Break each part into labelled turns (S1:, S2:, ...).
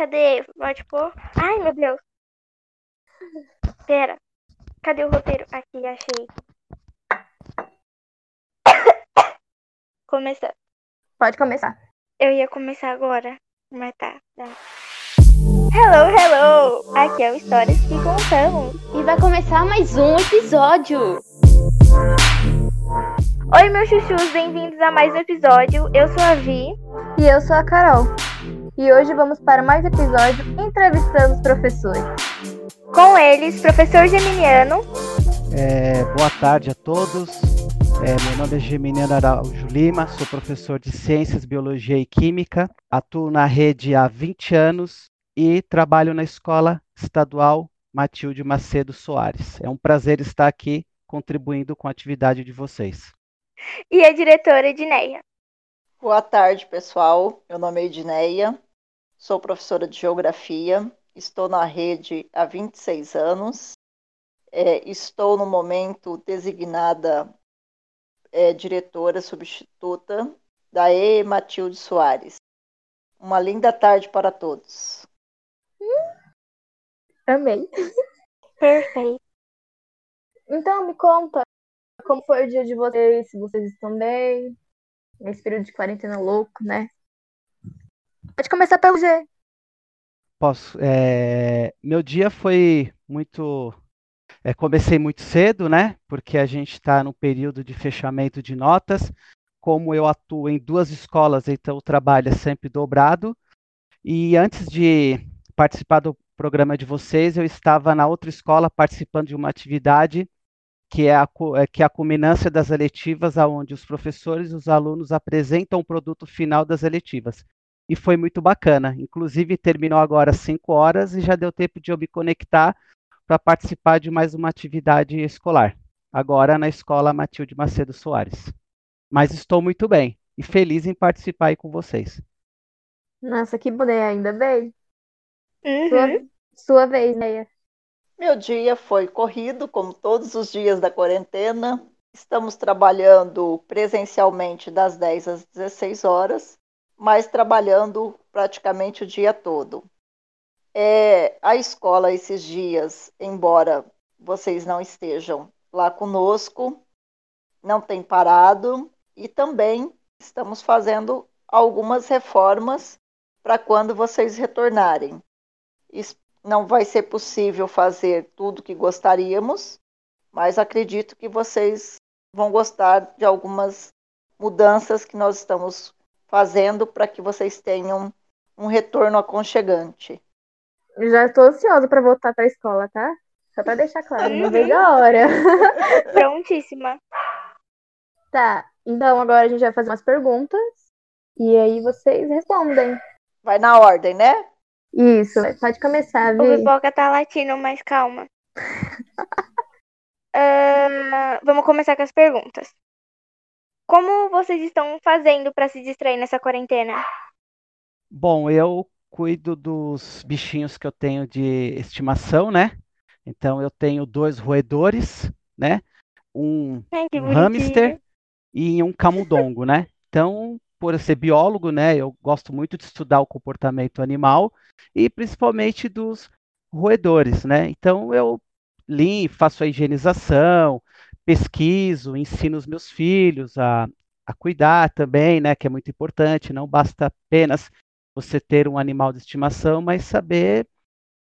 S1: Cadê? Pode pôr. Ai, meu Deus. Pera. Cadê o roteiro? Aqui, achei. Começar.
S2: Pode começar.
S1: Eu ia começar agora, mas tá. tá. Hello, hello! Aqui é o Histórias que Contamos.
S2: E vai começar mais um episódio.
S1: Oi, meus chuchus, bem-vindos a mais um episódio. Eu sou a Vi.
S2: E eu sou a Carol. E hoje vamos para mais um episódio entrevistando os professores.
S1: Com eles, professor Geminiano.
S3: É, boa tarde a todos. É, meu nome é Geminiano Araújo Lima, sou professor de Ciências, Biologia e Química, atuo na rede há 20 anos e trabalho na Escola Estadual Matilde Macedo Soares. É um prazer estar aqui contribuindo com a atividade de vocês.
S1: E a diretora Edneia.
S4: Boa tarde, pessoal. Meu nome é Edneia, sou professora de Geografia, estou na rede há 26 anos, é, estou no momento designada é, diretora substituta da E. Matilde Soares. Uma linda tarde para todos.
S2: Amei.
S1: Perfeito.
S2: Então, me conta como foi o dia de vocês, se vocês estão bem, nesse período de quarentena louco, né? Pode começar pelo G.
S3: Posso. é, meu dia foi muito. é, comecei muito cedo, né? Porque a gente está no período de fechamento de notas. Como eu atuo em duas escolas, então o trabalho é sempre dobrado. E antes de participar do programa de vocês, eu estava na outra escola participando de uma atividade que é a, é, que é a culminância das eletivas, onde os professores e os alunos apresentam o produto final das eletivas. E foi muito bacana. Inclusive, terminou agora às 5 horas e já deu tempo de eu me conectar para participar de mais uma atividade escolar. Agora na escola Matilde Macedo Soares. Mas estou muito bem e feliz em participar aí com vocês.
S2: Nossa, que boné, ainda bem.
S1: Uhum.
S2: Sua, sua vez, Neia.
S4: Meu dia foi corrido, como todos os dias da quarentena. Estamos trabalhando presencialmente das 10 às 16 horas, mas trabalhando praticamente o dia todo. É, a escola, esses dias, embora vocês não estejam lá conosco, não tem parado e também estamos fazendo algumas reformas para quando vocês retornarem. Não vai ser possível fazer tudo que gostaríamos, mas acredito que vocês vão gostar de algumas mudanças que nós estamos fazendo para que vocês tenham um retorno aconchegante.
S2: Já estou ansiosa para voltar para a escola, tá? Só para deixar claro, não vejo a hora.
S1: Prontíssima.
S2: Tá, então agora a gente vai fazer umas perguntas e aí vocês respondem.
S4: Vai na ordem, né?
S2: Isso, pode começar,
S1: O
S2: Vi.
S1: Pipoca tá latindo, mas calma. Ah, vamos começar com as perguntas. Como vocês estão fazendo para se distrair nessa quarentena?
S3: Bom, eu cuido dos bichinhos que eu tenho de estimação, né? Então eu tenho dois roedores, né? Um
S1: Ai,
S3: um hamster e um camundongo, né? Então, por eu ser biólogo, né, eu gosto muito de estudar o comportamento animal e principalmente dos roedores, né? Então eu limpo, faço a higienização, pesquiso, ensino os meus filhos a, a cuidar também, né, que é muito importante. Não basta apenas você ter um animal de estimação, mas saber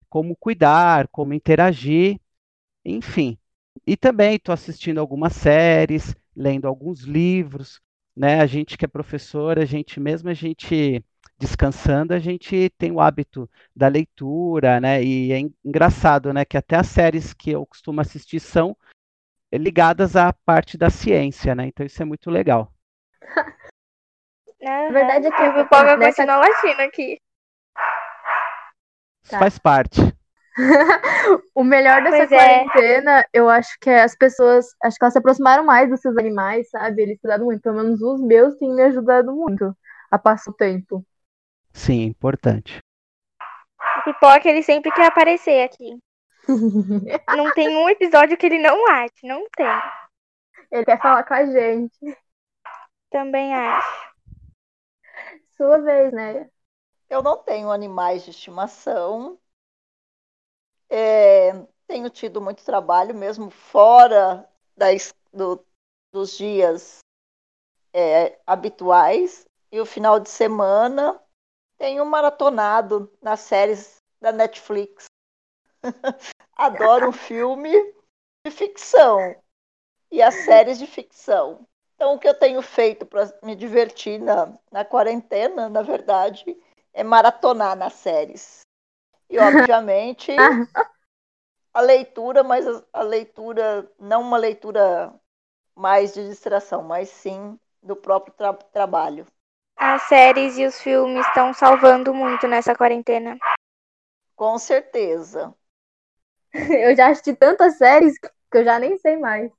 S3: como cuidar, como interagir, enfim. E também estou assistindo algumas séries, lendo alguns livros, né? A gente que é professor, a gente mesmo a gente descansando, a gente tem o hábito da leitura, né? E é en- engraçado, né? Que até as séries que eu costumo assistir são ligadas à parte da ciência, né? Então isso é muito legal.
S1: Aham.
S2: verdade é que
S1: o Pipoca
S2: nessa-
S1: continua latindo aqui.
S3: Isso
S2: Tá.
S3: faz parte.
S2: O melhor dessa
S1: Pois é.
S2: quarentena, eu acho que é as pessoas, acho que elas se aproximaram mais dos seus animais, sabe? Eles cuidaram muito, pelo menos os meus têm me ajudado muito a passar o tempo.
S3: Sim, importante.
S1: O Pipoca, ele sempre quer aparecer aqui. Não tem um episódio que ele não late. Não tem.
S2: Ele quer falar com a gente.
S1: Também acho.
S2: Sua vez, né?
S4: eu não tenho animais de estimação. É, tenho tido muito trabalho, mesmo fora das, do, dos dias é, habituais. E o final de semana tenho maratonado nas séries da Netflix. Adoro um filme de ficção e as séries de ficção. Então, o que eu tenho feito para me divertir na, na quarentena, na verdade, é maratonar nas séries. E, obviamente, a leitura, mas a, a leitura, não uma leitura mais de distração, mas sim do próprio tra trabalho.
S1: As séries e os filmes estão salvando muito nessa quarentena.
S4: Com certeza.
S2: Eu já assisti tantas séries que eu já nem sei mais.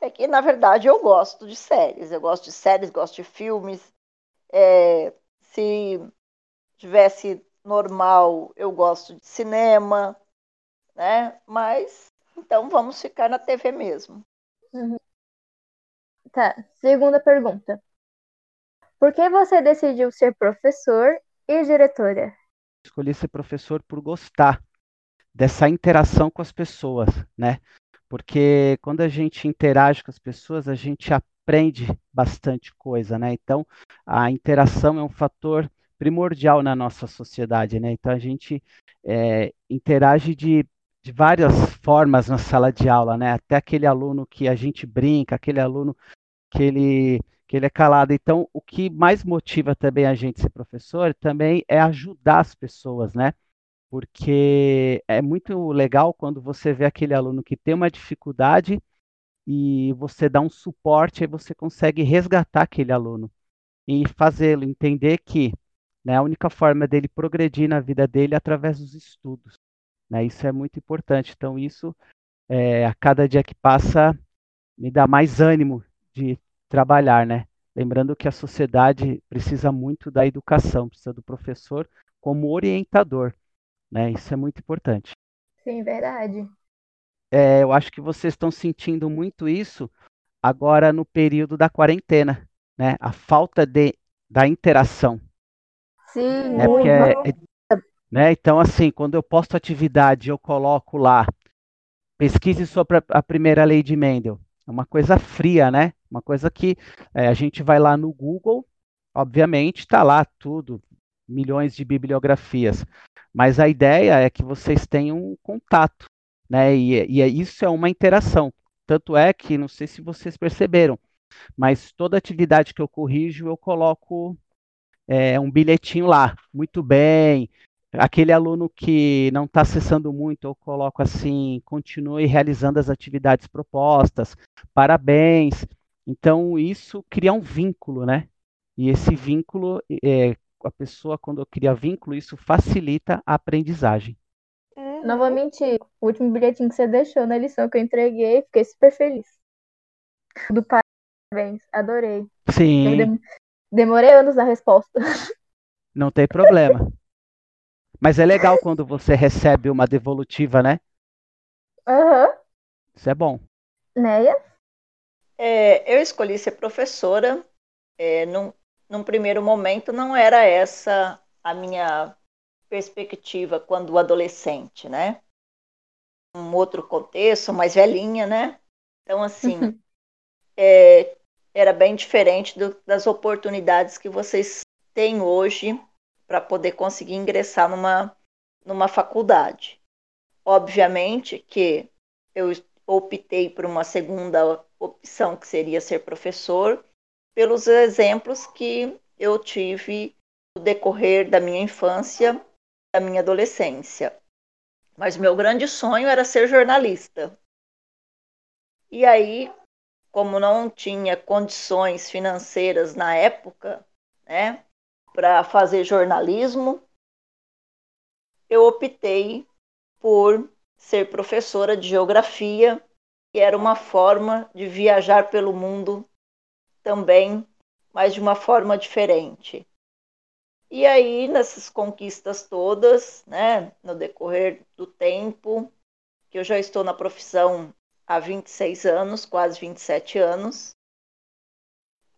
S4: É que, na verdade, eu gosto de séries. Eu gosto de séries, gosto de filmes. É, se tivesse normal, eu gosto de cinema, né? Mas, então, vamos ficar na TV mesmo.
S2: Uhum. Tá, segunda pergunta. Por que você decidiu ser professor e diretora?
S3: Escolhi ser professor por gostar dessa interação com as pessoas, né? porque quando a gente interage com as pessoas, a gente aprende bastante coisa, né? Então, a interação é um fator primordial na nossa sociedade, né? Então, a gente é, interage de, de várias formas na sala de aula, né? Até aquele aluno que a gente brinca, aquele aluno que ele que ele é calado. Então, o que mais motiva também a gente ser professor também é ajudar as pessoas, né? Porque é muito legal quando você vê aquele aluno que tem uma dificuldade e você dá um suporte e você consegue resgatar aquele aluno e fazê-lo entender que né, a única forma dele progredir na vida dele é através dos estudos. Né? Isso é muito importante. Então, isso, é, a cada dia que passa, me dá mais ânimo de trabalhar, né? Lembrando que a sociedade precisa muito da educação, precisa do professor como orientador. Né? Isso é muito importante.
S2: Sim, verdade.
S3: É, eu acho que vocês estão sentindo muito isso agora no período da quarentena, né? A falta de, da interação.
S2: Sim,
S3: né? Porque é, é, né? Então, assim, quando eu posto atividade, eu coloco lá, pesquise sobre a primeira lei de Mendel. É uma coisa fria, né? Uma coisa que é, a gente vai lá no Google, obviamente, está lá tudo, milhões de bibliografias. Mas a ideia é que vocês tenham um contato, né? E, e é, isso é uma interação. Tanto é que, não sei se vocês perceberam, mas toda atividade que eu corrijo, eu coloco é, um bilhetinho lá. Muito bem. Aquele aluno que não está acessando muito, eu coloco assim, continue realizando as atividades propostas, parabéns. Então, isso cria um vínculo, né? E esse vínculo é, a pessoa, quando cria vínculo, isso facilita a aprendizagem.
S2: Uhum. Não vou mentir, o último bilhetinho que você deixou na lição que eu entreguei, fiquei super feliz. Do parabéns, adorei.
S3: Sim.
S2: Dem demorei anos na resposta.
S3: Não tem problema. Mas é legal quando você recebe uma devolutiva, né?
S2: Aham. Uhum.
S3: Isso é bom.
S2: Neia?
S4: É, eu escolhi ser professora é, num, num primeiro momento, não era essa a minha perspectiva quando adolescente, né? Um outro contexto, mais velhinha, né? Então, assim, uhum. é, era bem diferente do, das oportunidades que vocês têm hoje para poder conseguir ingressar numa, numa faculdade. Obviamente que eu optei por uma segunda opção, que seria ser professor, pelos exemplos que eu tive no decorrer da minha infância, da minha adolescência. Mas meu grande sonho era ser jornalista. E aí, como não tinha condições financeiras na época, né, para fazer jornalismo, eu optei por ser professora de geografia, que era uma forma de viajar pelo mundo também, mas de uma forma diferente. E aí, nessas conquistas todas, né, no decorrer do tempo, que eu já estou na profissão há 26 anos, quase 27 anos,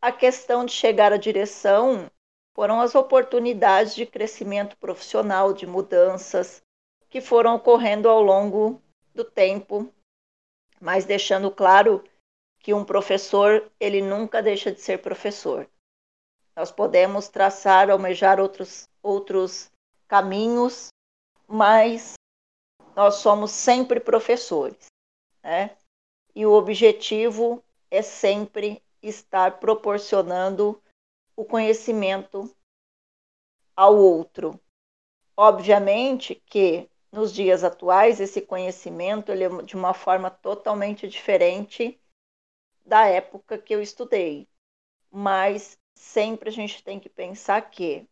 S4: a questão de chegar à direção foram as oportunidades de crescimento profissional, de mudanças que foram ocorrendo ao longo do tempo, mas deixando claro que um professor, ele nunca deixa de ser professor. Nós podemos traçar, almejar outros, outros caminhos, mas nós somos sempre professores, né? E o objetivo é sempre estar proporcionando o conhecimento ao outro. Obviamente que nos dias atuais, esse conhecimento ele é de uma forma totalmente diferente da época que eu estudei. Mas sempre a gente tem que pensar que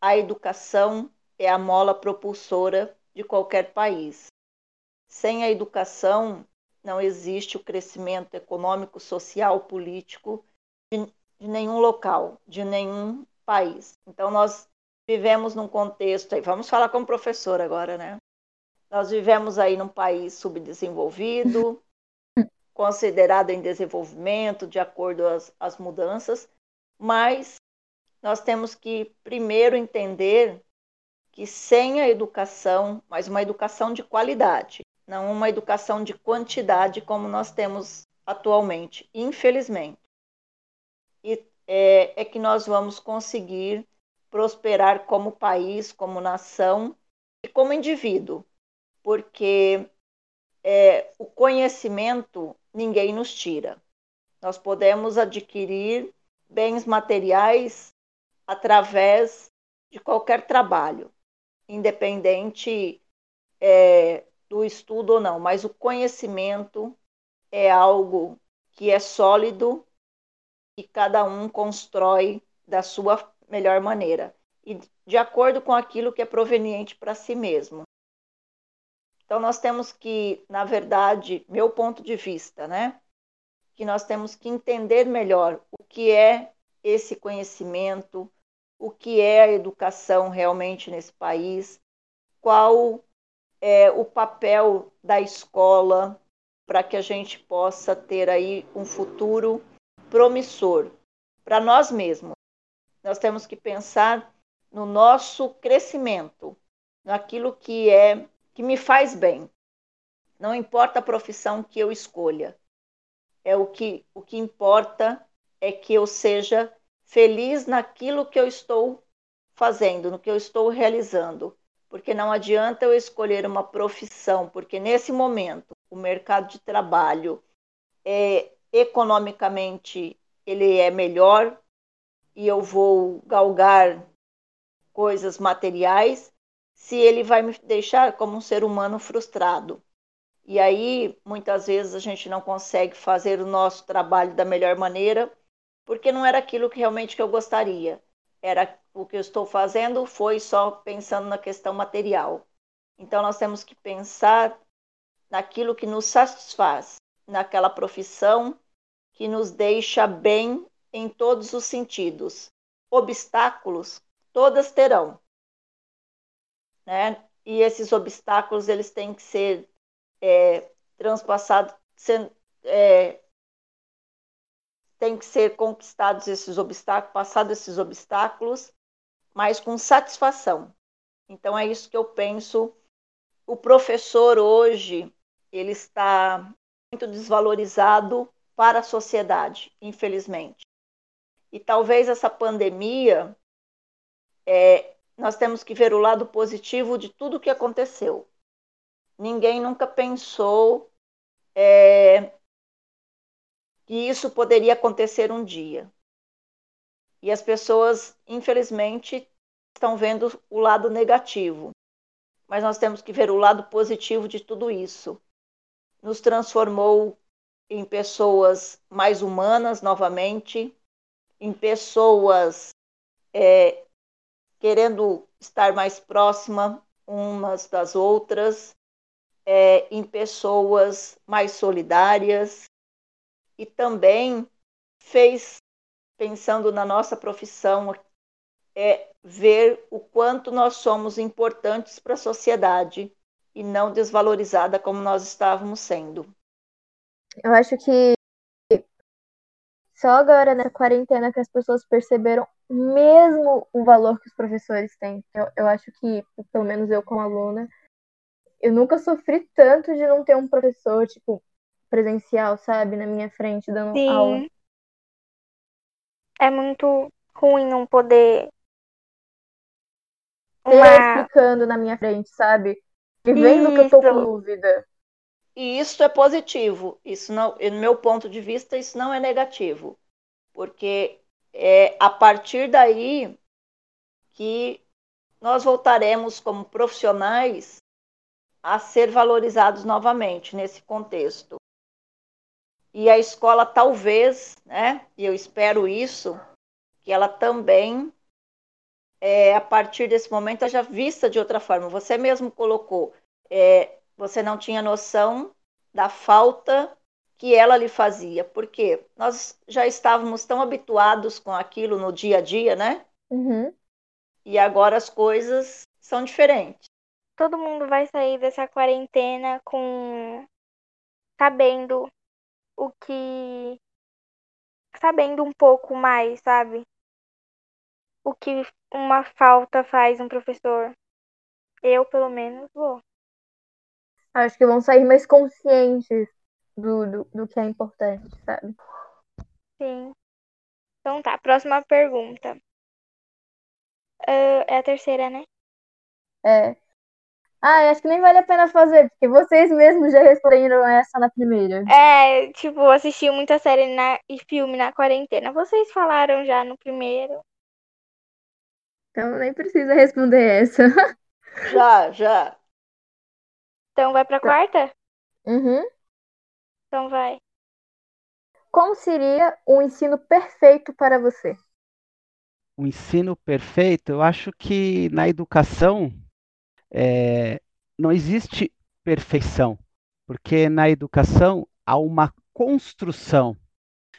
S4: a educação é a mola propulsora de qualquer país. Sem a educação, não existe o crescimento econômico, social, político de, de nenhum local, de nenhum país. Então, nós vivemos num contexto, aí vamos falar como professor agora, né? Nós vivemos aí num país subdesenvolvido, considerado em desenvolvimento, de acordo às, às mudanças, mas nós temos que primeiro entender que sem a educação, mas uma educação de qualidade, não uma educação de quantidade como nós temos atualmente, infelizmente, e, é, é que nós vamos conseguir prosperar como país, como nação e como indivíduo porque é, o conhecimento ninguém nos tira. Nós podemos adquirir bens materiais através de qualquer trabalho, independente é, do estudo ou não, mas o conhecimento é algo que é sólido e cada um constrói da sua melhor maneira e de acordo com aquilo que é proveniente para si mesmo. Então, nós temos que, na verdade, meu ponto de vista, né? Que nós temos que entender melhor o que é esse conhecimento, o que é a educação realmente nesse país, qual é o papel da escola para que a gente possa ter aí um futuro promissor para nós mesmos. Nós temos que pensar no nosso crescimento, naquilo que é que me faz bem. Não importa a profissão que eu escolha. É o que o que importa é que eu seja feliz naquilo que eu estou fazendo, no que eu estou realizando. Porque não adianta eu escolher uma profissão, porque nesse momento o mercado de trabalho é economicamente ele é melhor e eu vou galgar coisas materiais se ele vai me deixar como um ser humano frustrado. E aí, muitas vezes, a gente não consegue fazer o nosso trabalho da melhor maneira, porque não era aquilo que realmente que eu gostaria. Era o que eu estou fazendo foi só pensando na questão material. Então, nós temos que pensar naquilo que nos satisfaz, naquela profissão que nos deixa bem em todos os sentidos. Obstáculos, todas terão, né? E esses obstáculos eles têm que ser é, transpassados, é, tem que ser conquistados esses obstáculos, passados esses obstáculos, mas com satisfação. Então é isso que eu penso. O professor hoje ele está muito desvalorizado para a sociedade, infelizmente. E talvez essa pandemia é, nós temos que ver o lado positivo de tudo o que aconteceu. Ninguém nunca pensou é, que isso poderia acontecer um dia. E as pessoas, infelizmente, estão vendo o lado negativo. Mas nós temos que ver o lado positivo de tudo isso. Nos transformou em pessoas mais humanas novamente, em pessoas é, querendo estar mais próxima umas das outras, é, em pessoas mais solidárias e também fez, pensando na nossa profissão, é ver o quanto nós somos importantes para a sociedade e não desvalorizada como nós estávamos sendo.
S2: Eu acho que só agora nessa quarentena que as pessoas perceberam mesmo o valor que os professores têm. Eu, eu acho que, pelo menos eu como aluna, eu nunca sofri tanto de não ter um professor, tipo, presencial, sabe, na minha frente, dando
S1: Sim.
S2: aula.
S1: É muito ruim não poder. Uma...
S2: explicando na minha frente, sabe? E vendo que eu tô com
S1: Isso.
S2: dúvida.
S4: E isso é positivo. Isso não, no meu ponto de vista, isso não é negativo, porque é a partir daí que nós voltaremos como profissionais a ser valorizados novamente nesse contexto. E a escola talvez, né? E eu espero isso, que ela também é, a partir desse momento seja vista de outra forma. Você mesmo colocou, é, você não tinha noção da falta que ela lhe fazia, porque nós já estávamos tão habituados com aquilo no dia a dia, né?
S2: Uhum.
S4: E agora as coisas são diferentes.
S1: Todo mundo vai sair dessa quarentena com. sabendo o que. sabendo um pouco mais, sabe? O que uma falta faz um professor. Eu, pelo menos, vou.
S2: Acho que vão sair mais conscientes do, do, do que é importante, sabe?
S1: Sim. Então tá, próxima pergunta. Ah, é a terceira, né?
S2: É. Ah, acho que nem vale a pena fazer, porque vocês mesmos já responderam essa na primeira.
S1: É, tipo, assisti muita série na, e filme na quarentena. Vocês falaram já no primeiro.
S2: Então nem precisa responder essa.
S4: Já, já.
S1: Então vai pra quarta?
S2: Uhum.
S1: Então vai.
S2: Como seria um ensino perfeito para você?
S3: o ensino perfeito, eu acho que na educação é, não existe perfeição, porque na educação há uma construção.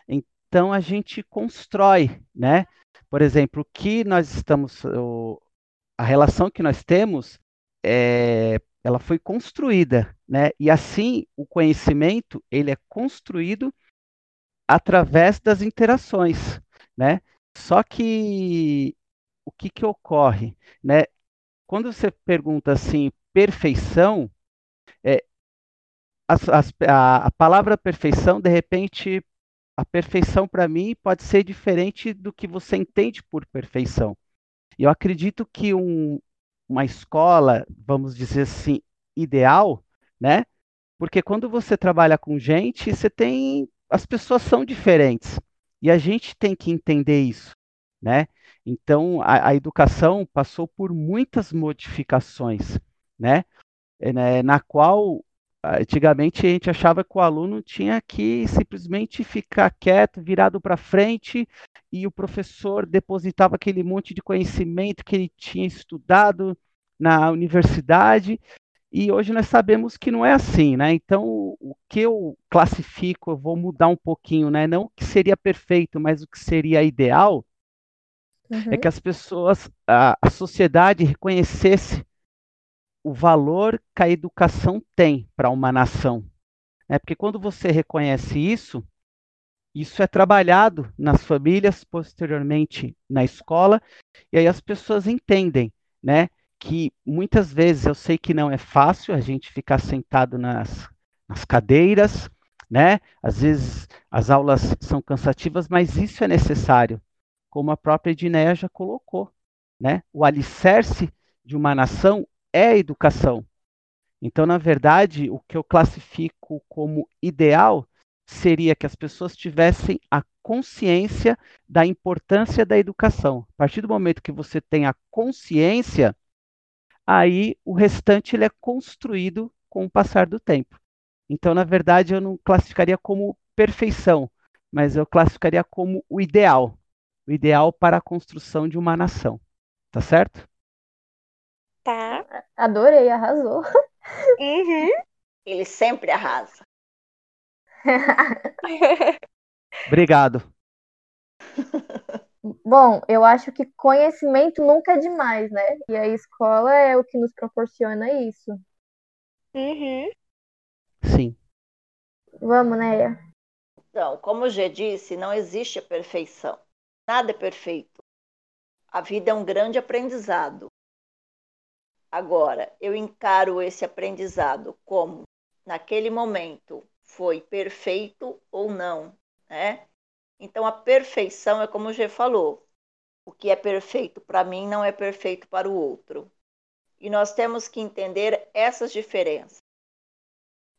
S3: Então a gente constrói, né? Por exemplo, o que nós estamos, o, a relação que nós temos, é, ela foi construída, né? E assim o conhecimento ele é construído através das interações, né? Só que o que, que ocorre, né? Quando você pergunta assim, perfeição, é, as, as, a, a palavra perfeição, de repente, a perfeição para mim pode ser diferente do que você entende por perfeição. Eu acredito que um, uma escola, vamos dizer assim, ideal, né? Porque quando você trabalha com gente, você tem. As pessoas são diferentes. E a gente tem que entender isso, né? Então, a, a educação passou por muitas modificações, né? É, né? Na qual, antigamente, a gente achava que o aluno tinha que simplesmente ficar quieto, virado para frente, e o professor depositava aquele monte de conhecimento que ele tinha estudado na universidade, e hoje nós sabemos que não é assim, né? Então, o que eu classifico, eu vou mudar um pouquinho, né? Não o que seria perfeito, mas o que seria ideal,
S2: Uhum.
S3: é que as pessoas, a, a sociedade reconhecesse o valor que a educação tem para uma nação. Né? Porque quando você reconhece isso, isso é trabalhado nas famílias, posteriormente na escola, e aí as pessoas entendem, né? que muitas vezes eu sei que não é fácil a gente ficar sentado nas, nas cadeiras, né? Às vezes as aulas são cansativas, mas isso é necessário, como a própria Edneia já colocou, né? O alicerce de uma nação é a educação. Então, na verdade, o que eu classifico como ideal seria que as pessoas tivessem a consciência da importância da educação. A partir do momento que você tem a consciência, aí o restante ele é construído com o passar do tempo. Então, na verdade, eu não classificaria como perfeição, mas eu classificaria como o ideal, o ideal para a construção de uma nação. Tá certo?
S1: Tá.
S2: Adorei, arrasou.
S1: Uhum.
S4: Ele sempre arrasa.
S3: Obrigado.
S2: Bom, eu acho que conhecimento nunca é demais, né? E a escola é o que nos proporciona isso.
S1: Uhum.
S3: Sim.
S2: Vamos, né?
S4: Então, como eu já disse, não existe a perfeição. Nada é perfeito. A vida é um grande aprendizado. Agora, eu encaro esse aprendizado como, naquele momento, foi perfeito ou não, né? Então, a perfeição é como o G falou: o que é perfeito para mim não é perfeito para o outro. E nós temos que entender essas diferenças.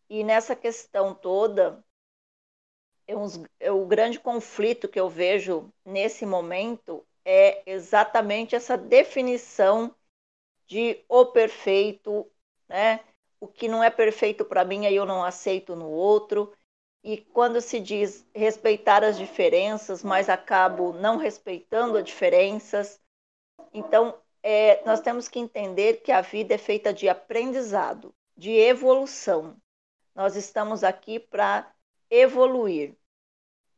S4: E nessa questão toda, é, é o grande conflito que eu vejo nesse momento é exatamente essa definição de o perfeito, né? O que não é perfeito para mim, aí eu não aceito no outro. E quando se diz respeitar as diferenças, mas acabo não respeitando as diferenças. Então, é, nós temos que entender que a vida é feita de aprendizado, de evolução. Nós estamos aqui para evoluir.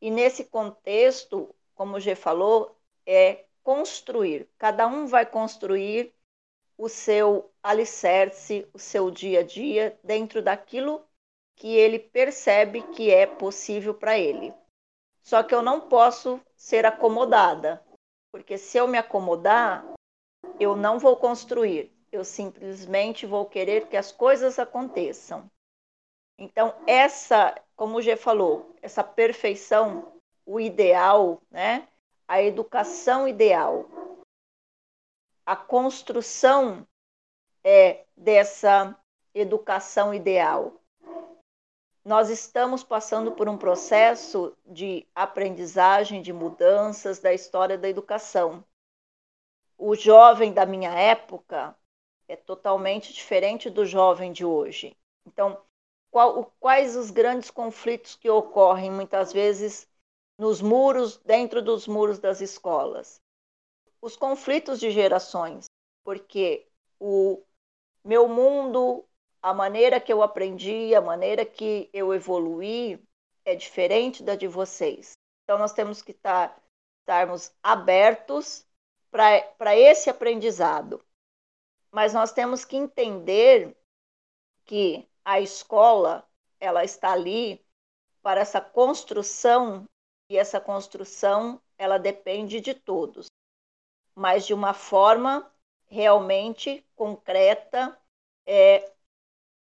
S4: E nesse contexto, como o G falou, é construir. Cada um vai construir o seu alicerce, o seu dia a dia dentro daquilo que ele percebe que é possível para ele. Só que eu não posso ser acomodada, porque se eu me acomodar, eu não vou construir, eu simplesmente vou querer que as coisas aconteçam. Então, essa, como o G falou, essa perfeição, o ideal, né? A educação ideal, a construção é dessa educação ideal. Nós estamos passando por um processo de aprendizagem, de mudanças da história da educação. O jovem da minha época é totalmente diferente do jovem de hoje. Então, qual, quais os grandes conflitos que ocorrem muitas vezes nos muros, dentro dos muros das escolas? Os conflitos de gerações, porque o meu mundo, a maneira que eu aprendi, a maneira que eu evoluí é diferente da de vocês. Então nós temos que estar, estarmos abertos para esse aprendizado. Mas nós temos que entender que a escola ela está ali para essa construção e essa construção ela depende de todos, mas de uma forma realmente concreta, é,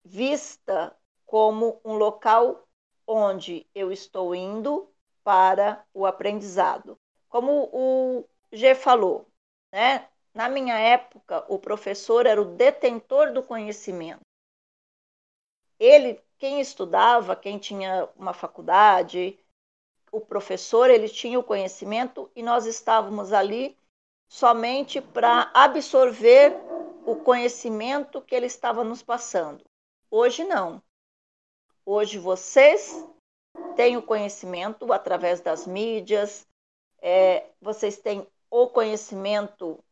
S4: vista como um local onde eu estou indo para o aprendizado. Como o G falou, né? Na minha época, o professor era o detentor do conhecimento ele, quem estudava, quem tinha uma faculdade, o professor, ele tinha o conhecimento e nós estávamos ali somente para absorver o conhecimento que ele estava nos passando. Hoje não. Hoje vocês têm o conhecimento através das mídias, é, vocês têm o conhecimento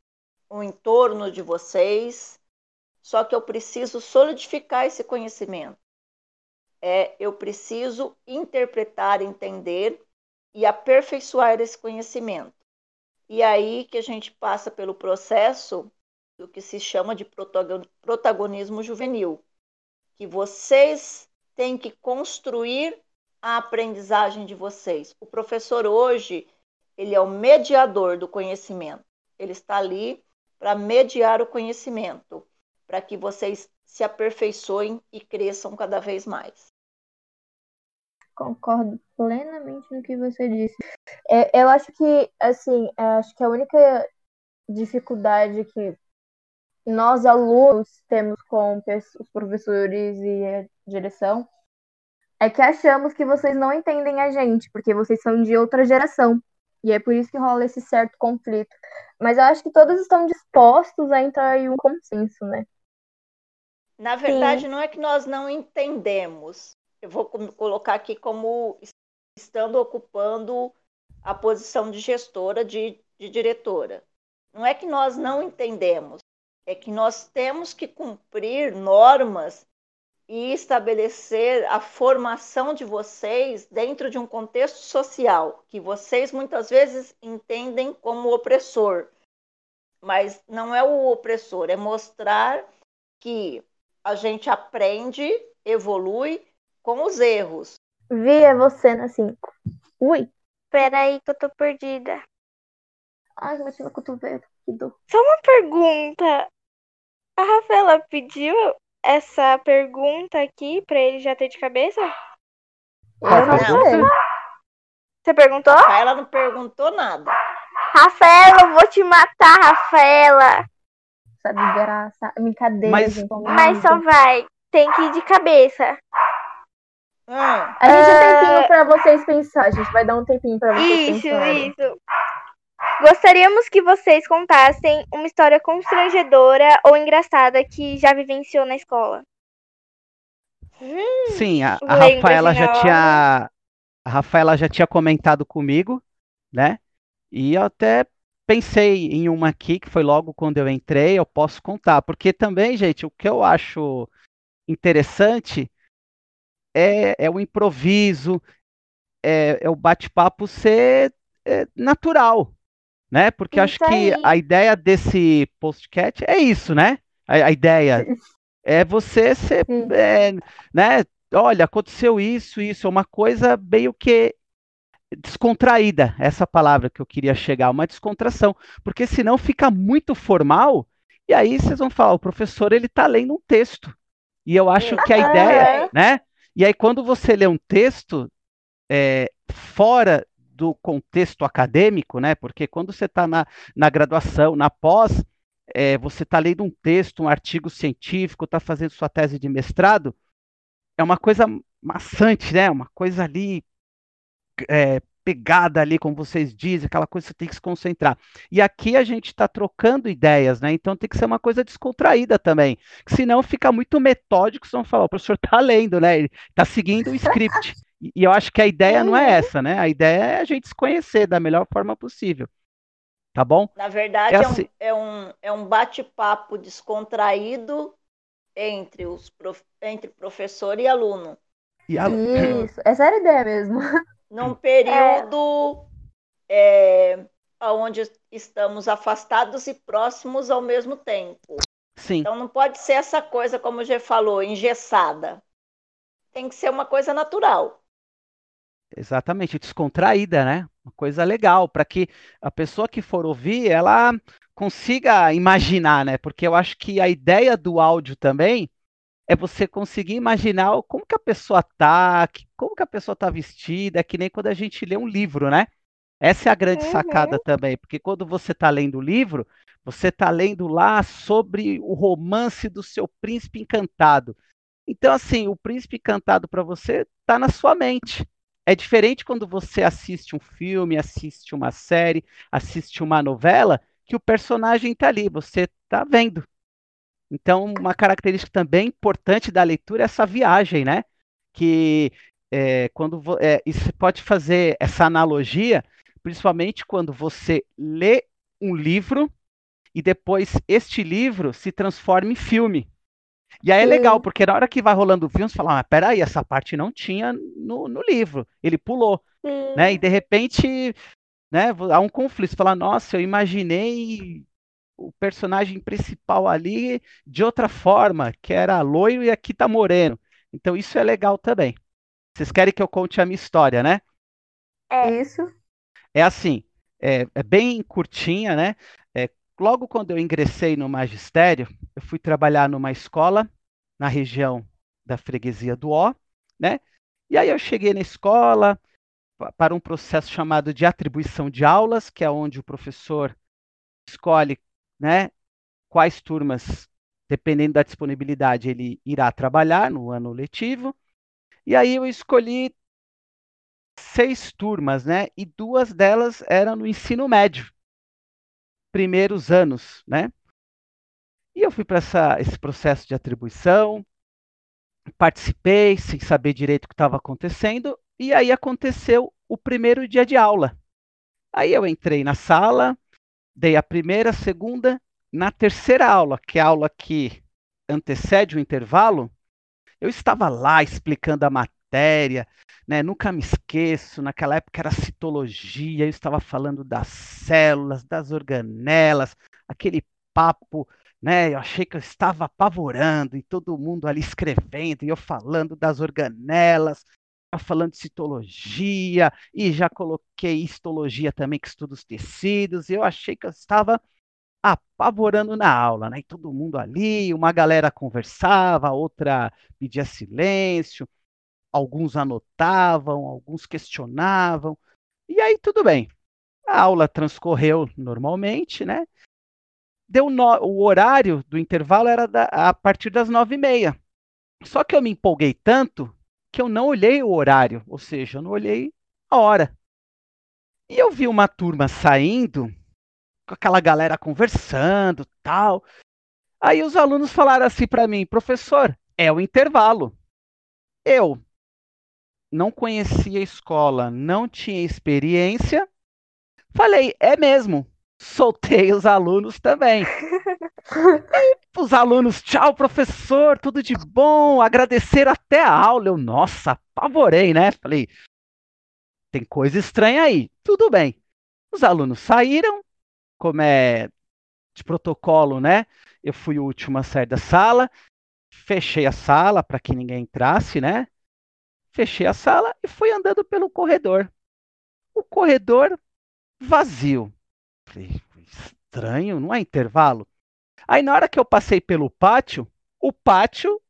S4: o entorno de vocês, só que eu preciso solidificar esse conhecimento. É, eu preciso interpretar, entender e aperfeiçoar esse conhecimento. E aí que a gente passa pelo processo do que se chama de protagonismo juvenil, que vocês têm que construir a aprendizagem de vocês. O professor hoje, ele é o mediador do conhecimento. Ele está ali para mediar o conhecimento para que vocês se aperfeiçoem e cresçam cada vez mais.
S2: Concordo plenamente no que você disse. É, eu acho que, assim, é, acho que a única dificuldade que nós alunos temos com os professores e a direção é que achamos que vocês não entendem a gente, porque vocês são de outra geração. E é por isso que rola esse certo conflito. Mas eu acho que todos estão dispostos a entrar em um consenso, né?
S4: Na verdade, Sim. não é que nós não entendemos. Eu vou colocar aqui como estando ocupando a posição de gestora, de, de diretora. Não é que nós não entendemos, é que nós temos que cumprir normas e estabelecer a formação de vocês dentro de um contexto social que vocês muitas vezes entendem como opressor. Mas não é o opressor, é mostrar que a gente aprende, evolui com os erros.
S2: Vi, é você na 5. Ui.
S1: Peraí que eu tô perdida.
S2: Ai, bati meu cotovelo. Que dor.
S1: Só uma pergunta. A Rafaela pediu essa pergunta aqui pra ele já ter de cabeça?
S2: Eu não sei.
S1: Você perguntou?
S4: Ela não perguntou nada.
S1: Rafaela, eu vou te matar, Rafaela.
S2: Sabe, graça. Brincadeira,
S3: Mas-
S2: gente.
S1: Mas só vai. Tem que ir de cabeça.
S4: Hum,
S2: A gente tem um tempinho pra vocês pensar. A gente vai dar um tempinho pra vocês
S1: Isso,
S2: pensarem.
S1: isso. Gostaríamos que vocês contassem uma história constrangedora ou engraçada que já vivenciou na escola.
S3: Sim, a, a Rafaela já tinha a Rafaela já tinha comentado comigo, né? E eu até pensei em uma aqui que foi logo quando eu entrei, eu posso contar, porque também, gente, o que eu acho interessante é, é o improviso, é, é o bate-papo ser é, natural, né? Porque eu acho
S1: Isso
S3: que
S1: aí.
S3: a ideia desse postcat é isso, né? A, a ideia é você ser, é, né? Olha, aconteceu isso, isso, é uma coisa meio que descontraída, essa palavra que eu queria chegar, uma descontração, porque senão fica muito formal e aí vocês vão falar, o professor ele está lendo um texto e eu acho que a ideia, né? E aí quando você lê um texto é, fora do contexto acadêmico, né? Porque quando você está na, na graduação, na pós, é, você está lendo um texto, um artigo científico, está fazendo sua tese de mestrado, é uma coisa maçante, né? Uma coisa ali é, pegada ali, como vocês dizem, aquela coisa que você tem que se concentrar. E aqui a gente está trocando ideias, né? Então tem que ser uma coisa descontraída também. que Senão fica muito metódico, vocês vão falar, o professor está lendo, né? Ele está seguindo o script. E, eu acho que a ideia não é
S1: Uhum.
S3: essa, né? A ideia é a gente se conhecer da melhor forma possível. Tá bom?
S4: na verdade,
S3: É
S4: é,
S3: assim.
S4: um, é um, é um bate-papo descontraído entre, os prof- entre professor e aluno.
S3: E a-
S2: Isso. Essa era a ideia mesmo.
S4: Num período é, onde estamos afastados e próximos ao mesmo tempo.
S3: Sim,
S4: Então não pode ser essa coisa, como o G falou, engessada. Tem que ser uma coisa natural.
S3: exatamente, descontraída, né? Uma coisa legal, para que a pessoa que for ouvir, ela consiga imaginar, né? Porque eu acho que a ideia do áudio também é você conseguir imaginar como que a pessoa tá, como que a pessoa tá vestida, é que nem quando a gente lê um livro, né? Essa é a grande
S1: Uhum.
S3: sacada também, porque quando você está lendo o livro, você está lendo lá sobre o romance do seu príncipe encantado. Então, assim, o príncipe encantado para você está na sua mente. É diferente quando você assiste um filme, assiste uma série, assiste uma novela, que o personagem está ali, você está vendo. Então, uma característica também importante da leitura é essa viagem, né? Que é, quando é, e você pode fazer essa analogia, principalmente quando você lê um livro e depois este livro se transforma em filme. E aí é legal, porque na hora que vai rolando o filme, você fala, ah, peraí, essa parte não tinha no, no livro, ele pulou, né? E de repente, né, há um conflito, você fala, nossa, eu imaginei o personagem principal ali de outra forma, que era loiro e aqui tá moreno. Então isso é legal também. Vocês querem que eu conte a minha história, né?
S2: Isso.
S3: É assim, é, é bem curtinha, né? É, logo quando eu ingressei no magistério, eu fui trabalhar numa escola na região da freguesia do Ó, né? E aí eu cheguei na escola pa- para um processo chamado de atribuição de aulas, que é onde o professor escolhe, né, quais turmas, dependendo da disponibilidade, ele irá trabalhar no ano letivo. E aí eu escolhi seis turmas, né? E duas delas eram no ensino médio, primeiros anos, né? E eu fui para esse processo de atribuição, participei sem saber direito o que estava acontecendo, e aí aconteceu o primeiro dia de aula. Aí eu entrei na sala, dei a primeira, a segunda, na terceira aula, que é a aula que antecede o intervalo, eu estava lá explicando a matéria, né? Nunca me esqueço, naquela época era citologia, eu estava falando das células, das organelas, aquele papo, né? Eu achei que eu estava apavorando e todo mundo ali escrevendo e eu falando das organelas, falando de citologia e já coloquei histologia também que estuda os tecidos, e eu achei que eu estava apavorando na aula, né? E todo mundo ali, uma galera conversava, outra pedia silêncio, alguns anotavam, alguns questionavam. E aí tudo bem. A aula transcorreu normalmente, né? Deu no... o horário do intervalo era da... a partir das nove e meia. Só que eu me empolguei tanto que eu não olhei o horário, ou seja, eu não olhei a hora. E eu vi uma turma saindo, com aquela galera conversando, tal. Aí os alunos falaram assim para mim, professor, é o intervalo. Eu não conhecia a escola, não tinha experiência. Falei, é mesmo. Soltei os alunos também. os alunos, tchau, professor, tudo de bom, agradecer até a aula. Eu, nossa, apavorei, né? Falei, tem coisa estranha aí. Tudo bem. Os alunos saíram, como é de protocolo, né? Eu fui o último a sair da sala, fechei a sala para que ninguém entrasse, né? Fechei a sala e fui andando pelo corredor. O corredor vazio. Falei, estranho, não é intervalo? Aí na hora que eu passei pelo pátio, o pátio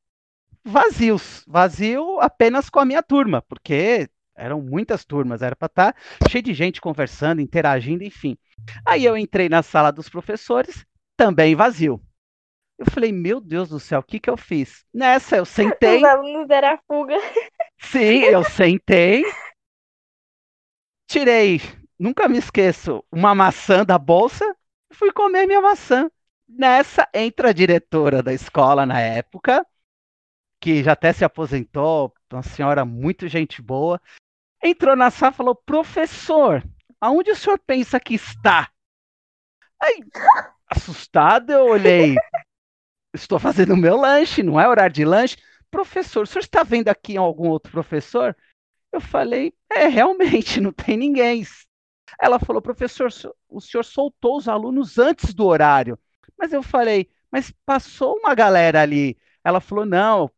S3: vazio, vazio apenas com a minha turma, porque eram muitas turmas, era para estar tá cheio de gente conversando, interagindo, enfim. Aí eu entrei na sala dos professores, também vazio. Eu falei, meu Deus do céu, o que que eu fiz? Nessa eu sentei.
S1: Os alunos deram a fuga.
S3: Sim, eu sentei, tirei, nunca me esqueço, uma maçã da bolsa e fui comer minha maçã. Nessa entra a diretora da escola na época, que já até se aposentou, uma senhora muito gente boa, entrou na sala e falou: professor, aonde o senhor pensa que está? Aí, assustado, eu olhei. Estou fazendo meu lanche, não é horário de lanche. Professor, o senhor está vendo aqui algum outro professor? Eu falei, é, realmente, não tem ninguém. Ela falou, professor, o senhor soltou os alunos antes do horário. Mas eu falei, mas passou uma galera ali. Ela falou, não,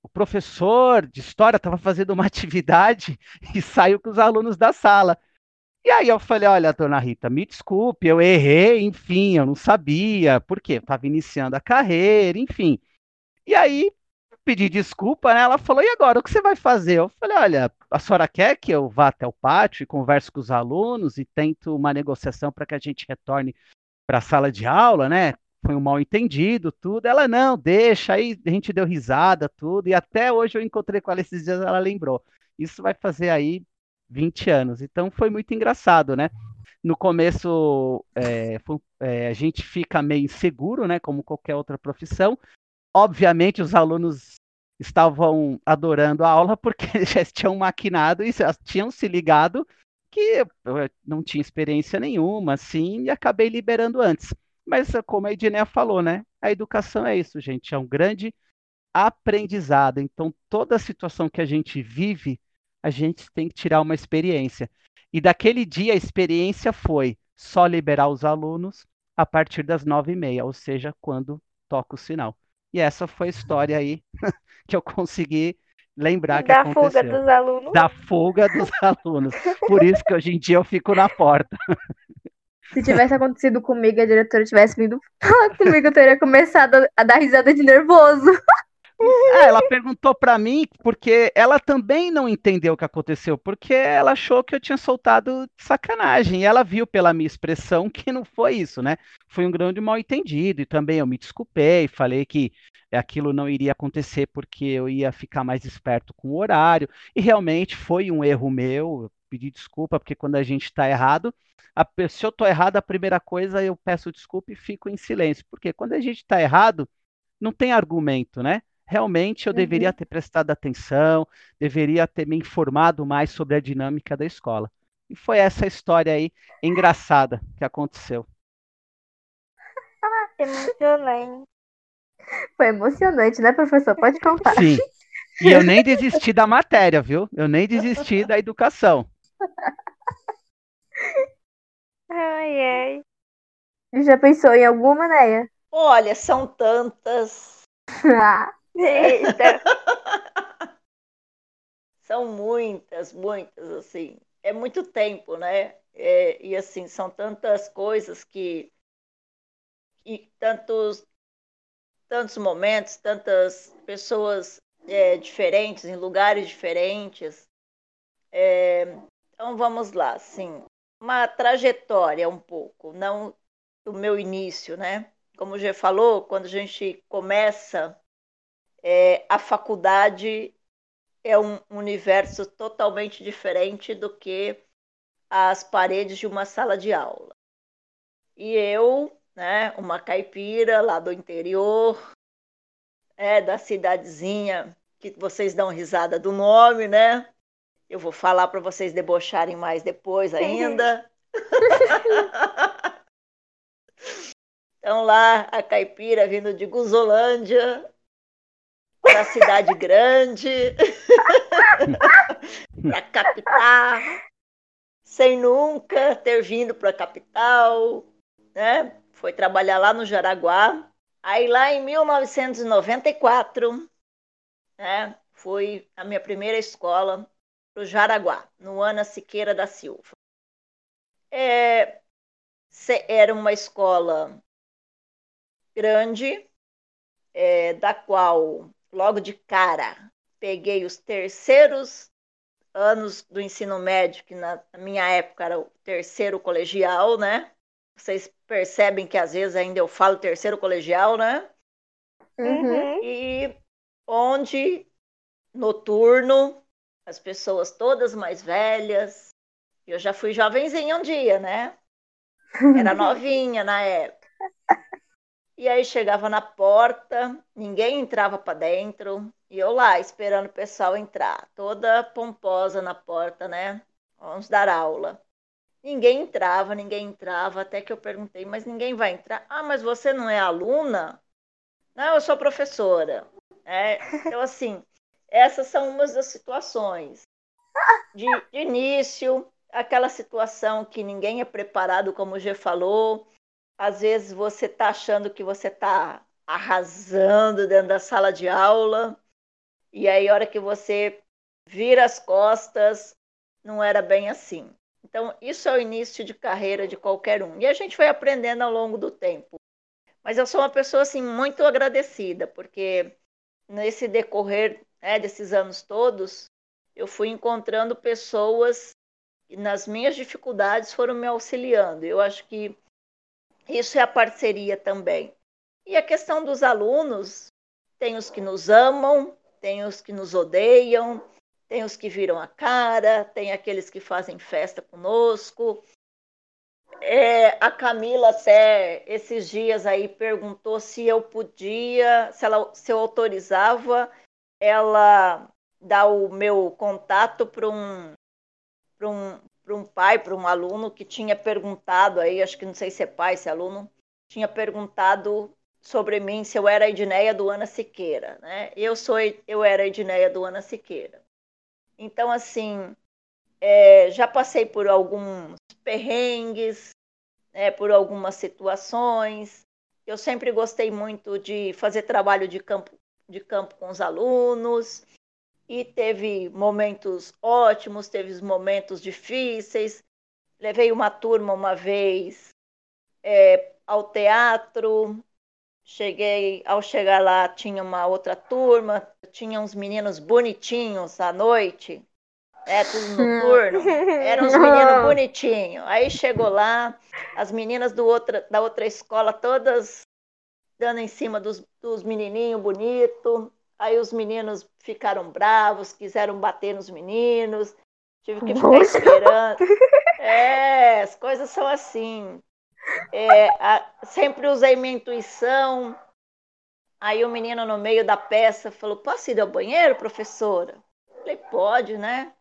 S3: o professor de história estava fazendo uma atividade e saiu com os alunos da sala. E aí eu falei, olha, dona Rita, me desculpe, eu errei, enfim, eu não sabia, por quê? Estava iniciando a carreira, enfim. E aí pedi desculpa, né? Ela falou, e agora, o que você vai fazer? Eu falei, olha, a senhora quer que eu vá até o pátio e converse com os alunos e tento uma negociação para que a gente retorne para a sala de aula, né? foi um mal entendido, tudo. Ela, não, deixa, aí a gente deu risada, tudo, e até hoje eu encontrei com ela esses dias, ela lembrou. Isso vai fazer aí 20 anos, então foi muito engraçado, né? No começo, é, foi, é, a gente fica meio inseguro, né, como qualquer outra profissão. Obviamente, os alunos estavam adorando a aula porque já tinham maquinado e já tinham se ligado que eu não tinha experiência nenhuma, assim, e acabei liberando antes. Mas como a Edneia falou, né? A educação é isso, gente, é um grande aprendizado. Então, toda situação que a gente vive, a gente tem que tirar uma experiência. E daquele dia a experiência foi só liberar os alunos a partir das nove e meia, ou seja, quando toca o sinal. E essa foi a história aí que eu consegui lembrar que
S1: da
S3: aconteceu.
S1: fuga dos alunos.
S3: Da fuga dos alunos. Por isso que hoje em dia eu fico na porta.
S2: Se tivesse acontecido comigo e a diretora tivesse vindo falar comigo, eu teria começado a dar risada de nervoso.
S3: É, ela perguntou para mim porque ela também não entendeu o que aconteceu, porque ela achou que eu tinha soltado sacanagem. E ela viu pela minha expressão que não foi isso, né? Foi um grande mal entendido. E também eu me desculpei, falei que aquilo não iria acontecer porque eu ia ficar mais esperto com o horário. E realmente foi um erro meu. Eu pedi desculpa, porque quando a gente está errado, a, se eu estou errado, a primeira coisa eu peço desculpa e fico em silêncio. Porque quando a gente está errado, não tem argumento, né? Realmente eu uhum. deveria ter prestado atenção, deveria ter me informado mais sobre a dinâmica da escola. E foi essa história aí engraçada que aconteceu.
S1: Emocionante.
S2: Foi emocionante, né, professor? Pode contar.
S3: Sim. E eu nem desisti da matéria, viu? Eu nem desisti da educação.
S1: Ai, ai.
S2: Já pensou em alguma, Neia?
S4: Olha, são tantas.
S2: Ah,
S1: Eita.
S4: São muitas, muitas, assim. É muito tempo, né? É, e assim, são tantas coisas que e tantos, tantos momentos, tantas pessoas é, diferentes, em lugares diferentes. É, então vamos lá, assim, uma trajetória um pouco, não do meu início, né? Como já falou, quando a gente começa é, a faculdade é um universo totalmente diferente do que as paredes de uma sala de aula. E eu, né, uma caipira lá do interior, é, da cidadezinha que vocês dão risada do nome, né? Eu vou falar para vocês debocharem mais depois ainda. então lá a caipira vindo de Guzolândia para a cidade grande, para capital, sem nunca ter vindo para a capital, né? Foi trabalhar lá no Jaraguá. Aí lá em 1994, né, foi a minha primeira escola para o Jaraguá, no Ana Siqueira da Silva. É, era uma escola grande, é, da qual, logo de cara, peguei os terceiros anos do ensino médio, que na minha época era o terceiro colegial, né? Vocês percebem que às vezes ainda eu falo terceiro colegial, né?
S1: Uhum.
S4: E onde noturno, as pessoas todas mais velhas. Eu já fui jovenzinha um dia, né? Era novinha na época. E aí chegava na porta, ninguém entrava para dentro, e eu lá esperando o pessoal entrar, toda pomposa na porta, né? Vamos dar aula. Ninguém entrava, ninguém entrava, até que eu perguntei, mas ninguém vai entrar? Ah, mas você não é aluna? Não, eu sou professora. É, então, assim, essas são umas das situações. De, de início, aquela situação que ninguém é preparado, como o G falou. Às vezes você está achando que você está arrasando dentro da sala de aula, e aí, a hora que você vira as costas, não era bem assim. Então, isso é o início de carreira de qualquer um. E a gente foi aprendendo ao longo do tempo. Mas eu sou uma pessoa assim muito agradecida, porque nesse decorrer né, desses anos todos, eu fui encontrando pessoas que nas minhas dificuldades foram me auxiliando. Eu acho que isso é a parceria também. E a questão dos alunos, tem os que nos amam, tem os que nos odeiam, tem os que viram a cara, tem aqueles que fazem festa conosco. É, a Camila até esses dias aí perguntou se eu podia, se, ela, se eu autorizava ela dar o meu contato para um, um, um pai, para um aluno que tinha perguntado aí, acho que não sei se é pai, se é aluno, tinha perguntado sobre mim se eu era a Edneia do Ana Siqueira, né? Eu sou, eu era a Edneia do Ana Siqueira. Então, assim, é, já passei por alguns perrengues, né, por algumas situações. Eu sempre gostei muito de fazer trabalho de campo, de campo com os alunos. E teve momentos ótimos, teve momentos difíceis. Levei uma turma uma vez é, ao teatro, Cheguei, ao chegar lá, tinha uma outra turma, tinha uns meninos bonitinhos à noite, é tudo noturno, eram uns meninos bonitinhos. Aí chegou lá, as meninas do outra, da outra escola todas dando em cima dos, dos menininhos bonitos. Aí os meninos ficaram bravos, quiseram bater nos meninos, tive que ficar esperando. É, as coisas são assim. É, a, sempre usei minha intuição. Aí o menino no meio da peça falou: Posso ir ao banheiro, professora? Falei: Pode, né?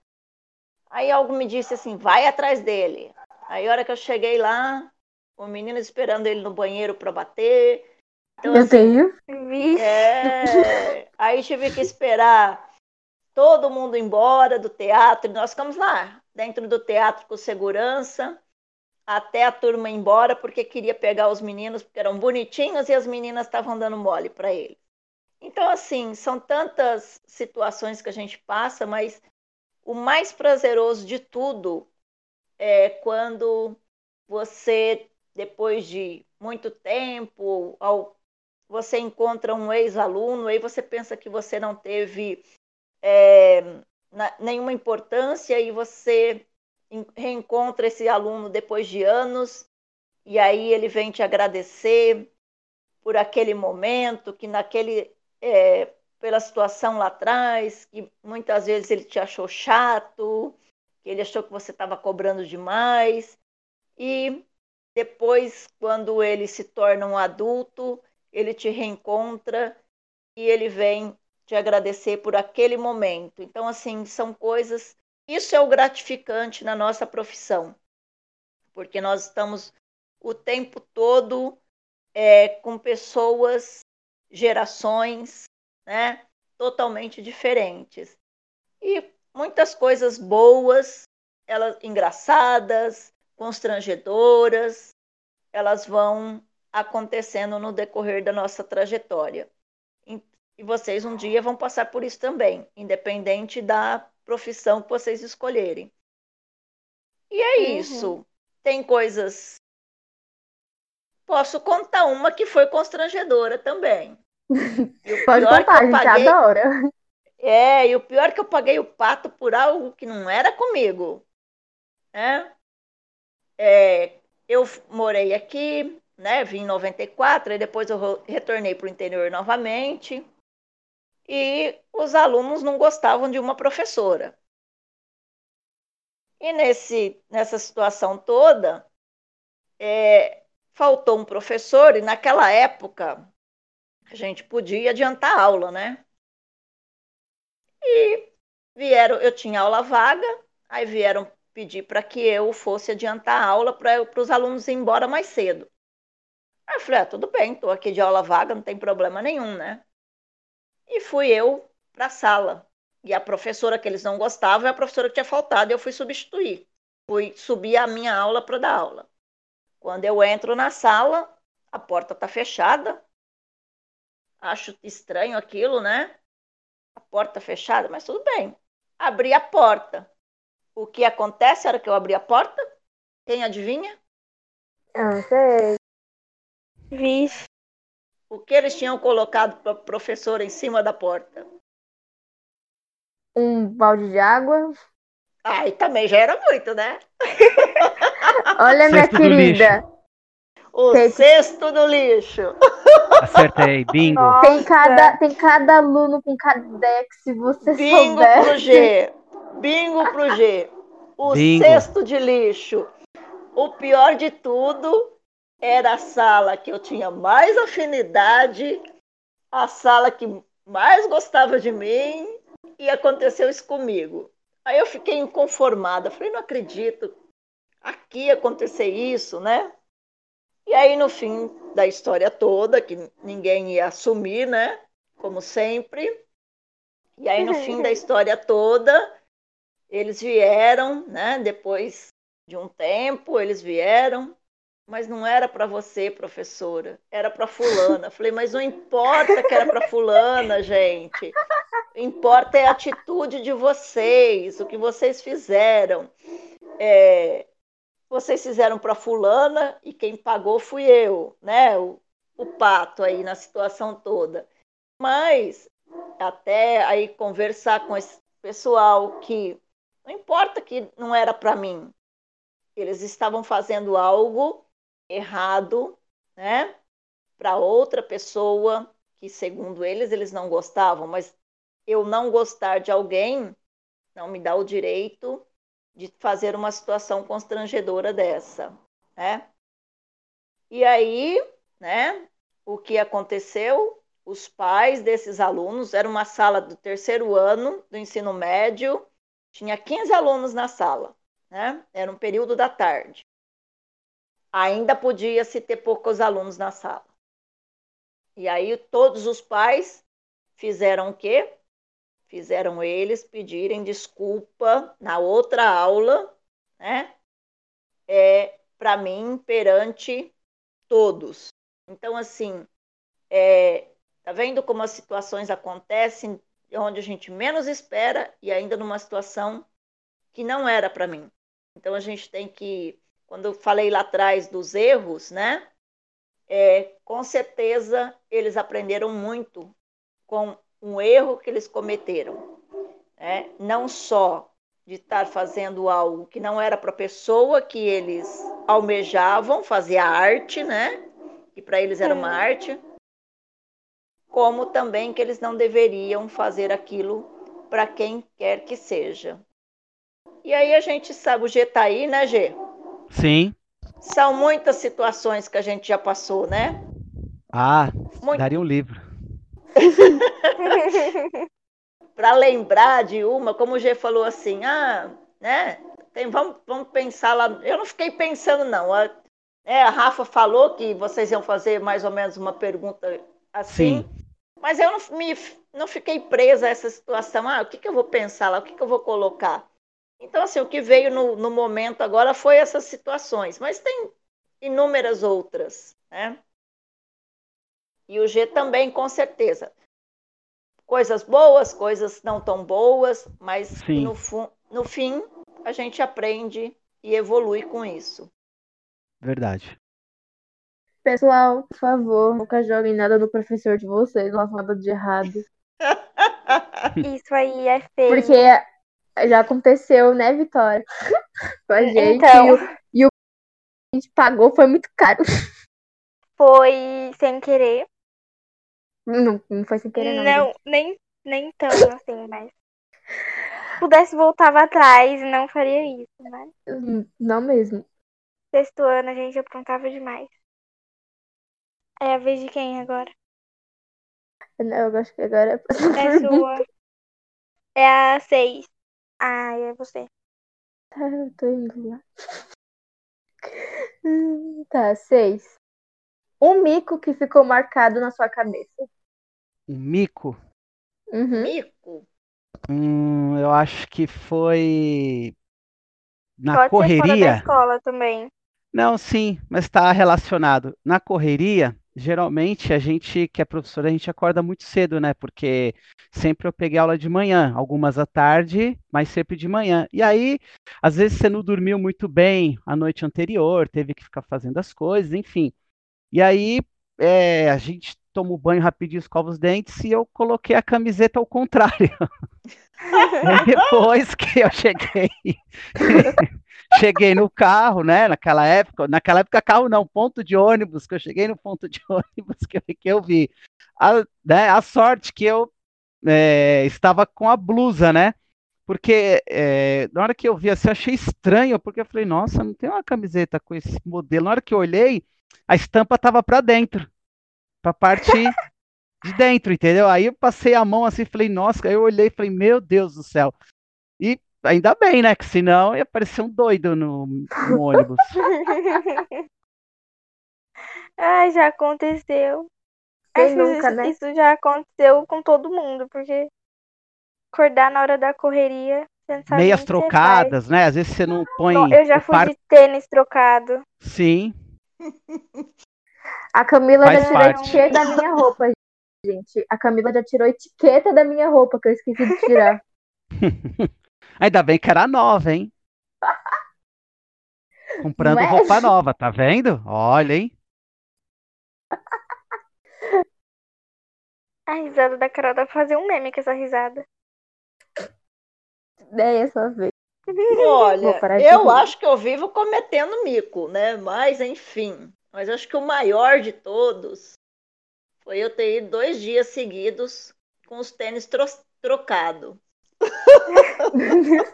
S4: Aí algo me disse assim: Vai atrás dele. Aí a hora que eu cheguei lá, o menino esperando ele no banheiro para bater.
S2: Então, eu assim, tenho.
S4: É, aí tive que esperar todo mundo embora do teatro. Nós ficamos lá, dentro do teatro com segurança até a turma ir embora porque queria pegar os meninos porque eram bonitinhos e as meninas estavam dando mole para eles. Então, assim, são tantas situações que a gente passa, mas o mais prazeroso de tudo é quando você, depois de muito tempo, ao, você encontra um ex-aluno, aí você pensa que você não teve é, na, nenhuma importância e você reencontra esse aluno depois de anos e aí ele vem te agradecer por aquele momento que naquele é, pela situação lá atrás que muitas vezes ele te achou chato que ele achou que você estava cobrando demais e depois quando ele se torna um adulto ele te reencontra e ele vem te agradecer por aquele momento. Então, assim, são coisas. Isso é o gratificante na nossa profissão, porque nós estamos o tempo todo é, com pessoas, gerações, né, totalmente diferentes. E muitas coisas boas, elas engraçadas, constrangedoras, elas vão acontecendo no decorrer da nossa trajetória. E vocês um dia vão passar por isso também, independente da profissão que vocês escolherem. E é uhum. isso. Tem coisas. Posso contar uma que foi constrangedora também.
S2: Pode contar, a gente paguei... adora.
S4: É, e o pior é que eu paguei o pato por algo que não era comigo. Né? É, eu morei aqui, né? Vim em 94, e depois eu retornei para o interior novamente. E os alunos não gostavam de uma professora. E nesse, nessa situação toda, é, faltou um professor, e naquela época a gente podia adiantar a aula, né? E vieram, eu tinha aula vaga, aí vieram pedir para que eu fosse adiantar a aula para os alunos ir embora mais cedo. Aí eu falei, ah, tudo bem, estou aqui de aula vaga, não tem problema nenhum, né? E fui eu para a sala. E a professora que eles não gostavam é a professora que tinha faltado, e eu fui substituir. Fui subir a minha aula para dar aula. Quando eu entro na sala, a porta está fechada. Acho estranho aquilo, né? A porta fechada, mas tudo bem. Abri a porta. O que acontece na hora que eu abri a porta? Quem adivinha?
S2: Não sei.
S1: Vixe.
S4: O que eles tinham colocado para a professora em cima da porta?
S2: Um balde de água.
S4: Ai, também já era muito, né?
S2: Olha, minha querida.
S4: O tem... cesto do lixo.
S3: Acertei, bingo.
S2: Tem cada, tem cada aluno com cada ideia que se você
S4: bingo
S2: souber.
S4: Pro G. Bingo pro G. O bingo. cesto de lixo. O pior de tudo era a sala que eu tinha mais afinidade, a sala que mais gostava de mim, e aconteceu isso comigo. Aí eu fiquei inconformada, falei, não acredito, aqui acontecer isso, né? E aí no fim da história toda, que ninguém ia assumir, né? Como sempre. E aí no fim da história toda, eles vieram, né? Depois de um tempo, eles vieram mas não era para você, professora, era para fulana. Falei, mas não importa que era para fulana, gente. Importa é a atitude de vocês, o que vocês fizeram. É, vocês fizeram para fulana e quem pagou fui eu, né? O, o pato aí na situação toda. Mas até aí conversar com esse pessoal que não importa que não era para mim. Eles estavam fazendo algo errado, né? Para outra pessoa que, segundo eles, eles não gostavam, mas eu não gostar de alguém não me dá o direito de fazer uma situação constrangedora dessa, né? E aí, né? O que aconteceu? Os pais desses alunos, era uma sala do terceiro ano do ensino médio, tinha 15 alunos na sala, né? Era um período da tarde ainda podia se ter poucos alunos na sala. E aí todos os pais fizeram o quê? Fizeram eles pedirem desculpa na outra aula, né? É, para mim, perante todos. Então, assim, é, tá vendo como as situações acontecem onde a gente menos espera e ainda numa situação que não era para mim. Então, a gente tem que quando eu falei lá atrás dos erros, né? é, com certeza eles aprenderam muito com um erro que eles cometeram. Né? Não só de estar fazendo algo que não era para a pessoa que eles almejavam fazer a arte, né? Que para eles era uma arte, como também que eles não deveriam fazer aquilo para quem quer que seja. E aí a gente sabe, o G tá aí, né, G?
S3: Sim.
S4: São muitas situações que a gente já passou, né?
S3: Ah, Muito... daria um livro.
S4: para lembrar de uma, como o G falou assim, ah, né? Tem, vamos, vamos pensar lá. Eu não fiquei pensando, não. A, é, a Rafa falou que vocês iam fazer mais ou menos uma pergunta assim. Sim. Mas eu não, me, não fiquei presa a essa situação. Ah, o que, que eu vou pensar lá? O que, que eu vou colocar? Então, assim, o que veio no, no momento agora foi essas situações. Mas tem inúmeras outras, né? E o G também, com certeza. Coisas boas, coisas não tão boas, mas no, no fim a gente aprende e evolui com isso.
S3: Verdade.
S2: Pessoal, por favor, nunca joguem nada no professor de vocês, não nada de errado.
S1: Isso aí é feio.
S2: Porque já aconteceu, né, Vitória? Com a gente.
S1: Então...
S2: E, o, e o que a gente pagou foi muito caro.
S1: Foi sem querer.
S2: Não, não foi sem querer, não.
S1: Não, nem, nem tão assim, mas. Se pudesse, voltava atrás e não faria isso, né?
S2: Não mesmo.
S1: Sexto ano a gente aprontava demais. É a vez de quem agora?
S2: Não, eu acho que agora é
S1: É sua. É a seis. Ah, é você.
S2: Tá, eu tô indo lá. Tá, seis. Um mico que ficou marcado na sua cabeça.
S3: Um mico?
S2: Uhum.
S4: Mico?
S3: Hum, eu acho que foi na
S1: Pode
S3: correria.
S1: Ser fora da escola também.
S3: Não, sim, mas está relacionado. Na correria, geralmente a gente que é professor, a gente acorda muito cedo, né? Porque sempre eu peguei aula de manhã, algumas à tarde, mas sempre de manhã. E aí, às vezes você não dormiu muito bem a noite anterior, teve que ficar fazendo as coisas, enfim. E aí, é, a gente tomo banho rapidinho, escovo os dentes e eu coloquei a camiseta ao contrário. depois que eu cheguei, cheguei no carro, né? Naquela época, naquela época carro não, ponto de ônibus, que eu cheguei no ponto de ônibus que, que eu vi. A, né, a sorte que eu é, estava com a blusa, né? Porque é, na hora que eu vi assim, eu achei estranho, porque eu falei, nossa, não tem uma camiseta com esse modelo. Na hora que eu olhei, a estampa estava para dentro pra parte de dentro, entendeu? Aí eu passei a mão assim, falei, nossa, aí eu olhei e falei, meu Deus do céu. E ainda bem, né? Que senão ia parecer um doido no, no ônibus.
S1: Ai, já aconteceu. Acho nunca, isso, né? isso já aconteceu com todo mundo, porque acordar na hora da correria.
S3: Meias trocadas, né? Às vezes você não põe.
S1: eu já fui par... de tênis trocado.
S3: Sim.
S2: A Camila Faz já tirou parte. etiqueta da minha roupa, gente. A Camila já tirou etiqueta da minha roupa, que eu esqueci de tirar.
S3: Ainda bem que era nova, hein? Comprando é? roupa nova, tá vendo? Olha, hein?
S1: A risada da Carol dá pra fazer um meme com essa risada.
S2: É essa vez.
S4: Olha, eu acho que eu vivo cometendo mico, né? Mas, enfim. Mas acho que o maior de todos foi eu ter ido dois dias seguidos com os tênis tro trocados.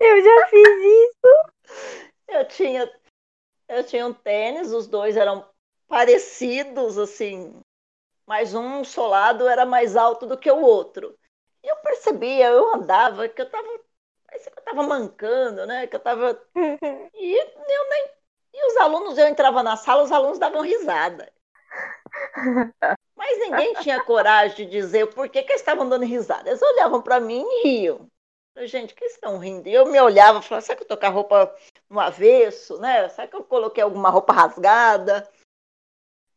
S1: eu já fiz isso.
S4: Eu tinha, eu tinha um tênis, os dois eram parecidos, assim, mas um solado era mais alto do que o outro. E eu percebia, eu andava, que eu tava. Parecia que eu tava mancando, né? Que eu tava. E eu nem os alunos, eu entrava na sala, os alunos davam risada. Mas ninguém tinha coragem de dizer por que, que eles estavam dando risada. Eles olhavam para mim e riam. Falei, gente, que estão rindo? E eu me olhava e falava, será que eu tô com a roupa no avesso, né? Será que eu coloquei alguma roupa rasgada?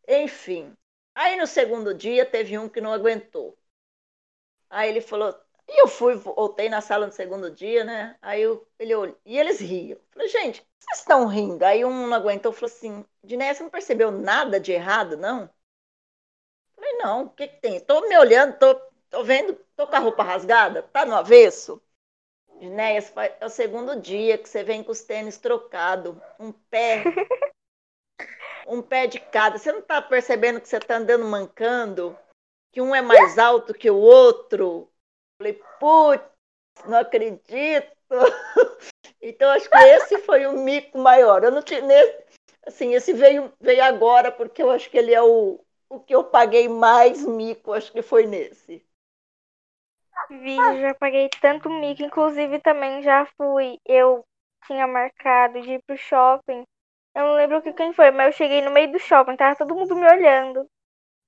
S4: Enfim. Aí no segundo dia teve um que não aguentou. Aí ele falou, E eu fui, voltei na sala no segundo dia, né? Aí eu, ele olhou, e eles riam. Falei, gente, vocês estão rindo? Aí um não aguentou, falou assim, Diné, você não percebeu nada de errado, não? Falei, não, o que, que tem? Tô me olhando, tô, tô vendo, tô com a roupa rasgada, tá no avesso? Dinéia, é o segundo dia que você vem com os tênis trocados, um pé, um pé de cada. Você não tá percebendo que você tá andando mancando? Que um é mais alto que o outro? Falei, putz, não acredito. então, acho que esse foi o mico maior. Eu não tinha. Assim, esse veio, veio agora, porque eu acho que ele é o, o que eu paguei mais mico, acho que foi nesse.
S1: Vi, já paguei tanto mico, inclusive também já fui. Eu tinha marcado de ir pro shopping. Eu não lembro que quem foi, mas eu cheguei no meio do shopping, tava todo mundo me olhando.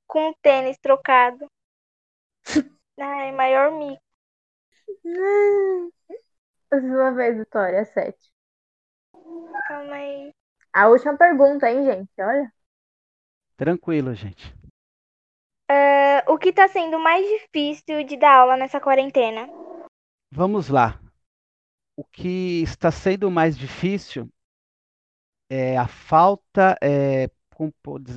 S1: Com um tênis trocado. Ai, maior mico.
S2: Sua vez, Vitória, sete.
S1: Calma aí.
S2: A última pergunta, hein, gente? Olha.
S3: Tranquilo, gente.
S1: Uh, o que está sendo mais difícil de dar aula nessa quarentena?
S3: Vamos lá. O que está sendo mais difícil é a falta, é,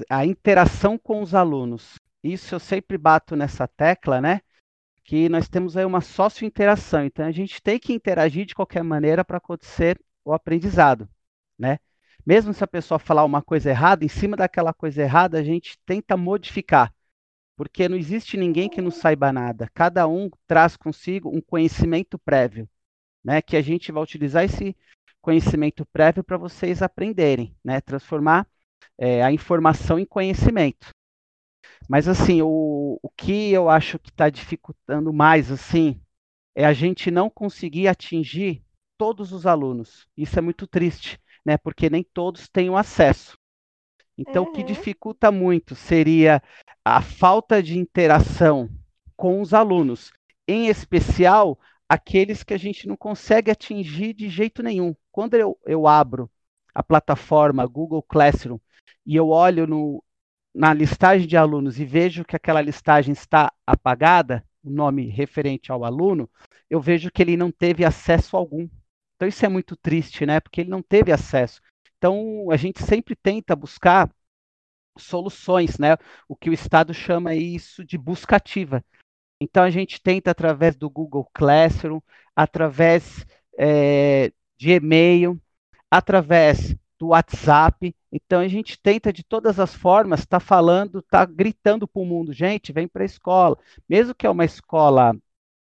S3: a interação com os alunos. Isso eu sempre bato nessa tecla, né? Que nós temos aí uma sócio-interação. Então, a gente tem que interagir de qualquer maneira para acontecer o aprendizado, né? Mesmo se a pessoa falar uma coisa errada, em cima daquela coisa errada, a gente tenta modificar, porque não existe ninguém que não saiba nada. Cada um traz consigo um conhecimento prévio, né? Que a gente vai utilizar esse conhecimento prévio para vocês aprenderem, né? Transformar é, a informação em conhecimento. Mas assim, o, o que eu acho que está dificultando mais assim é a gente não conseguir atingir todos os alunos. Isso é muito triste, né? Porque nem todos têm o acesso. Então, uhum. o que uhum. dificulta muito seria a falta de interação com os alunos, em especial aqueles que a gente não consegue atingir de jeito nenhum. Quando eu, eu abro a plataforma Google Classroom e eu olho no, na listagem de alunos e vejo que aquela listagem está apagada, o nome referente ao aluno, eu vejo que ele não teve acesso algum. Então isso é muito triste, né? Porque ele não teve acesso. Então a gente sempre tenta buscar soluções, né? O que o Estado chama isso de busca ativa. Então a gente tenta através do Google Classroom, através é, de e-mail, através do WhatsApp. Então a gente tenta de todas as formas estar tá falando, estar tá gritando para o mundo, gente, vem para a escola. Mesmo que é uma escola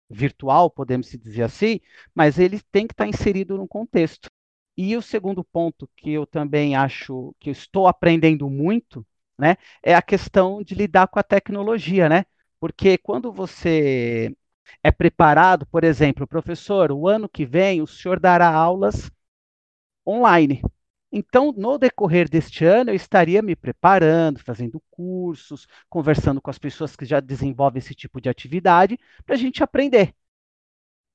S3: virtual, podemos dizer assim, mas ele tem que estar tá inserido no contexto. E o segundo ponto que eu também acho que estou aprendendo muito, né, é a questão de lidar com a tecnologia, né? Porque quando você é preparado, por exemplo, professor, o ano que vem o senhor dará aulas online. Então, no decorrer deste ano, eu estaria me preparando, fazendo cursos, conversando com as pessoas que já desenvolvem esse tipo de atividade, para a gente aprender.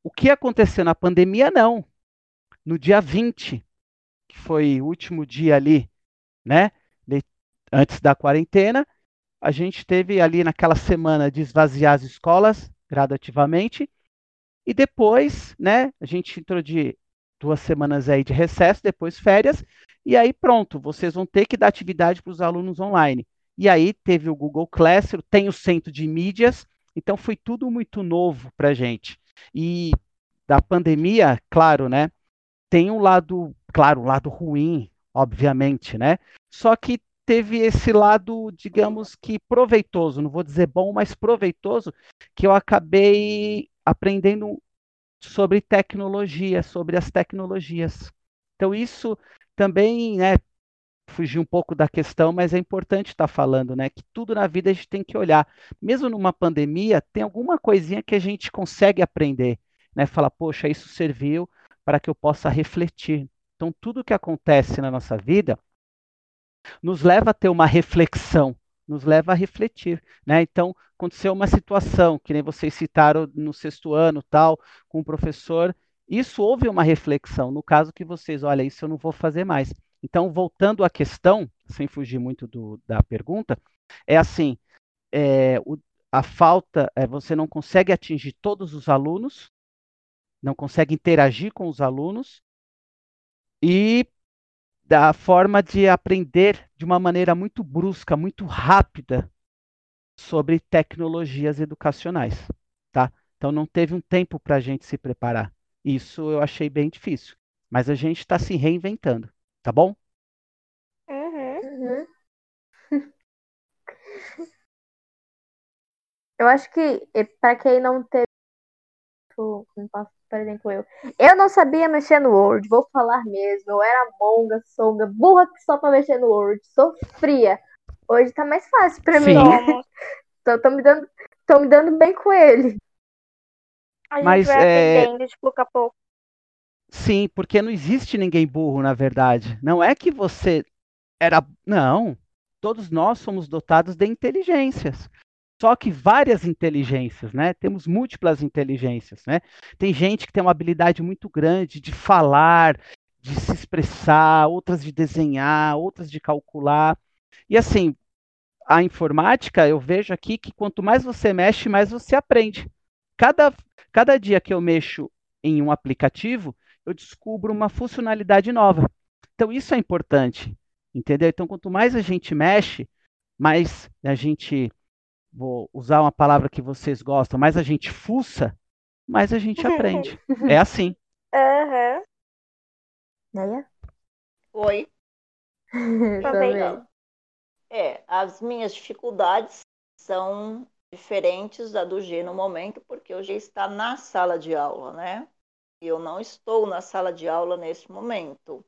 S3: O que aconteceu na pandemia, não. No dia 20, que foi o último dia ali, né, antes da quarentena, a gente teve ali naquela semana de esvaziar as escolas gradativamente, e depois, né, a gente entrou de duas semanas aí de recesso, depois férias, e aí pronto, vocês vão ter que dar atividade para os alunos online. E aí teve o Google Classroom, tem o centro de mídias, então foi tudo muito novo para a gente. E da pandemia, claro, né? Tem um lado, claro, um lado ruim, obviamente, né? Só que teve esse lado, digamos que proveitoso, não vou dizer bom, mas proveitoso, que eu acabei aprendendo sobre tecnologia, sobre as tecnologias. Então, isso também, né, fugir um pouco da questão, mas é importante estar falando, né, que tudo na vida a gente tem que olhar. Mesmo numa pandemia, tem alguma coisinha que a gente consegue aprender, né, falar, poxa, isso serviu para que eu possa refletir. Então, tudo que acontece na nossa vida nos leva a ter uma reflexão nos leva a refletir, né? Então, aconteceu uma situação, que nem vocês citaram no sexto ano, tal, com o professor, isso houve uma reflexão, no caso que vocês, olha, isso eu não vou fazer mais. Então, voltando à questão, sem fugir muito do, da pergunta, é assim, é, o, a falta, é, você não consegue atingir todos os alunos, não consegue interagir com os alunos, e da forma de aprender de uma maneira muito brusca, muito rápida sobre tecnologias educacionais, tá? Então não teve um tempo para a gente se preparar. Isso eu achei bem difícil, mas a gente está se reinventando, tá bom?
S1: Uhum.
S2: Uhum. Eu acho que para quem não teve, como posso por exemplo, eu. Eu não sabia mexer no Word, vou falar mesmo. Eu era monga, songa, burra que só pra mexer no Word. Sofria. Hoje tá mais fácil pra mim. Tô, tô, me dando, tô me dando bem com ele.
S1: A gente
S3: Mas,
S1: vai
S3: é,
S1: aprendendo de pouco a pouco.
S3: Sim, porque não existe ninguém burro, na verdade. Não é que você era. Não. Todos nós somos dotados de inteligências. Só que várias inteligências, né? Temos múltiplas inteligências, né? Tem gente que tem uma habilidade muito grande de falar, de se expressar, outras de desenhar, outras de calcular. E assim, a informática, eu vejo aqui que quanto mais você mexe, mais você aprende. Cada, cada dia que eu mexo em um aplicativo, eu descubro uma funcionalidade nova. Então, isso é importante, entendeu? Então, quanto mais a gente mexe, mais a gente vou usar uma palavra que vocês gostam, mais a gente fuça, mais a gente aprende. é assim.
S1: Aham.
S2: Né?
S4: Oi.
S1: Também.
S4: Então, é, as minhas dificuldades são diferentes da do G no momento, porque o G está na sala de aula, né? E eu não estou na sala de aula neste momento.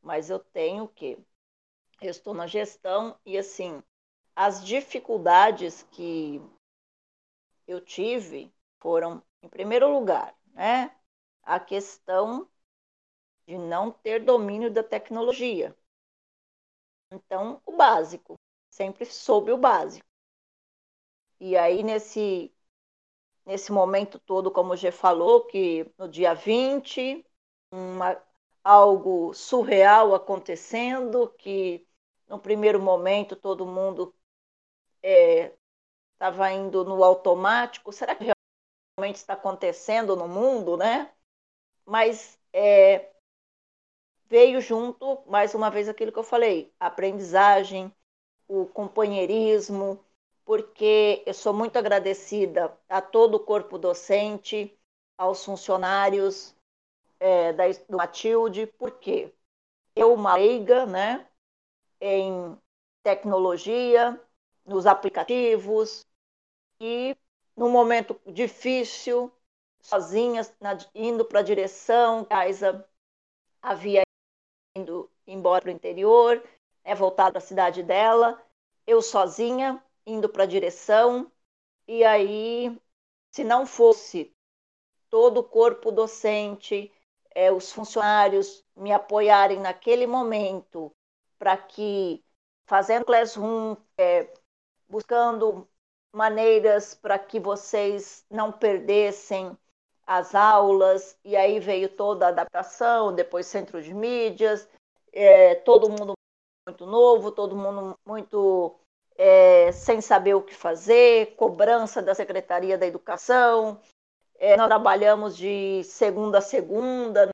S4: Mas eu tenho o quê? Eu estou na gestão e assim, as dificuldades que eu tive foram, em primeiro lugar, né, a questão de não ter domínio da tecnologia. Então, o básico, sempre soube o básico. E aí, nesse, nesse momento todo, como o G falou, que no dia 20, uma, algo surreal acontecendo, que no primeiro momento todo mundo estava é, indo no automático. Será que realmente está acontecendo no mundo, né? Mas é, veio junto, mais uma vez, aquilo que eu falei: a aprendizagem, o companheirismo, porque eu sou muito agradecida a todo o corpo docente, aos funcionários é, da, do Matilde, porque eu, uma leiga, né, em tecnologia, nos aplicativos. E no momento difícil, sozinha, na, indo para a direção, Kaisa havia indo embora para o interior, é voltado a cidade dela, eu sozinha indo para a direção. E aí, se não fosse todo o corpo docente, é, os funcionários me apoiarem naquele momento para que fazendo classroom, é, buscando maneiras para que vocês não perdessem as aulas, e aí veio toda a adaptação, depois centro de mídias, é, todo mundo muito novo, todo mundo muito é, sem saber o que fazer, cobrança da Secretaria da Educação. É, nós trabalhamos de segunda a segunda, no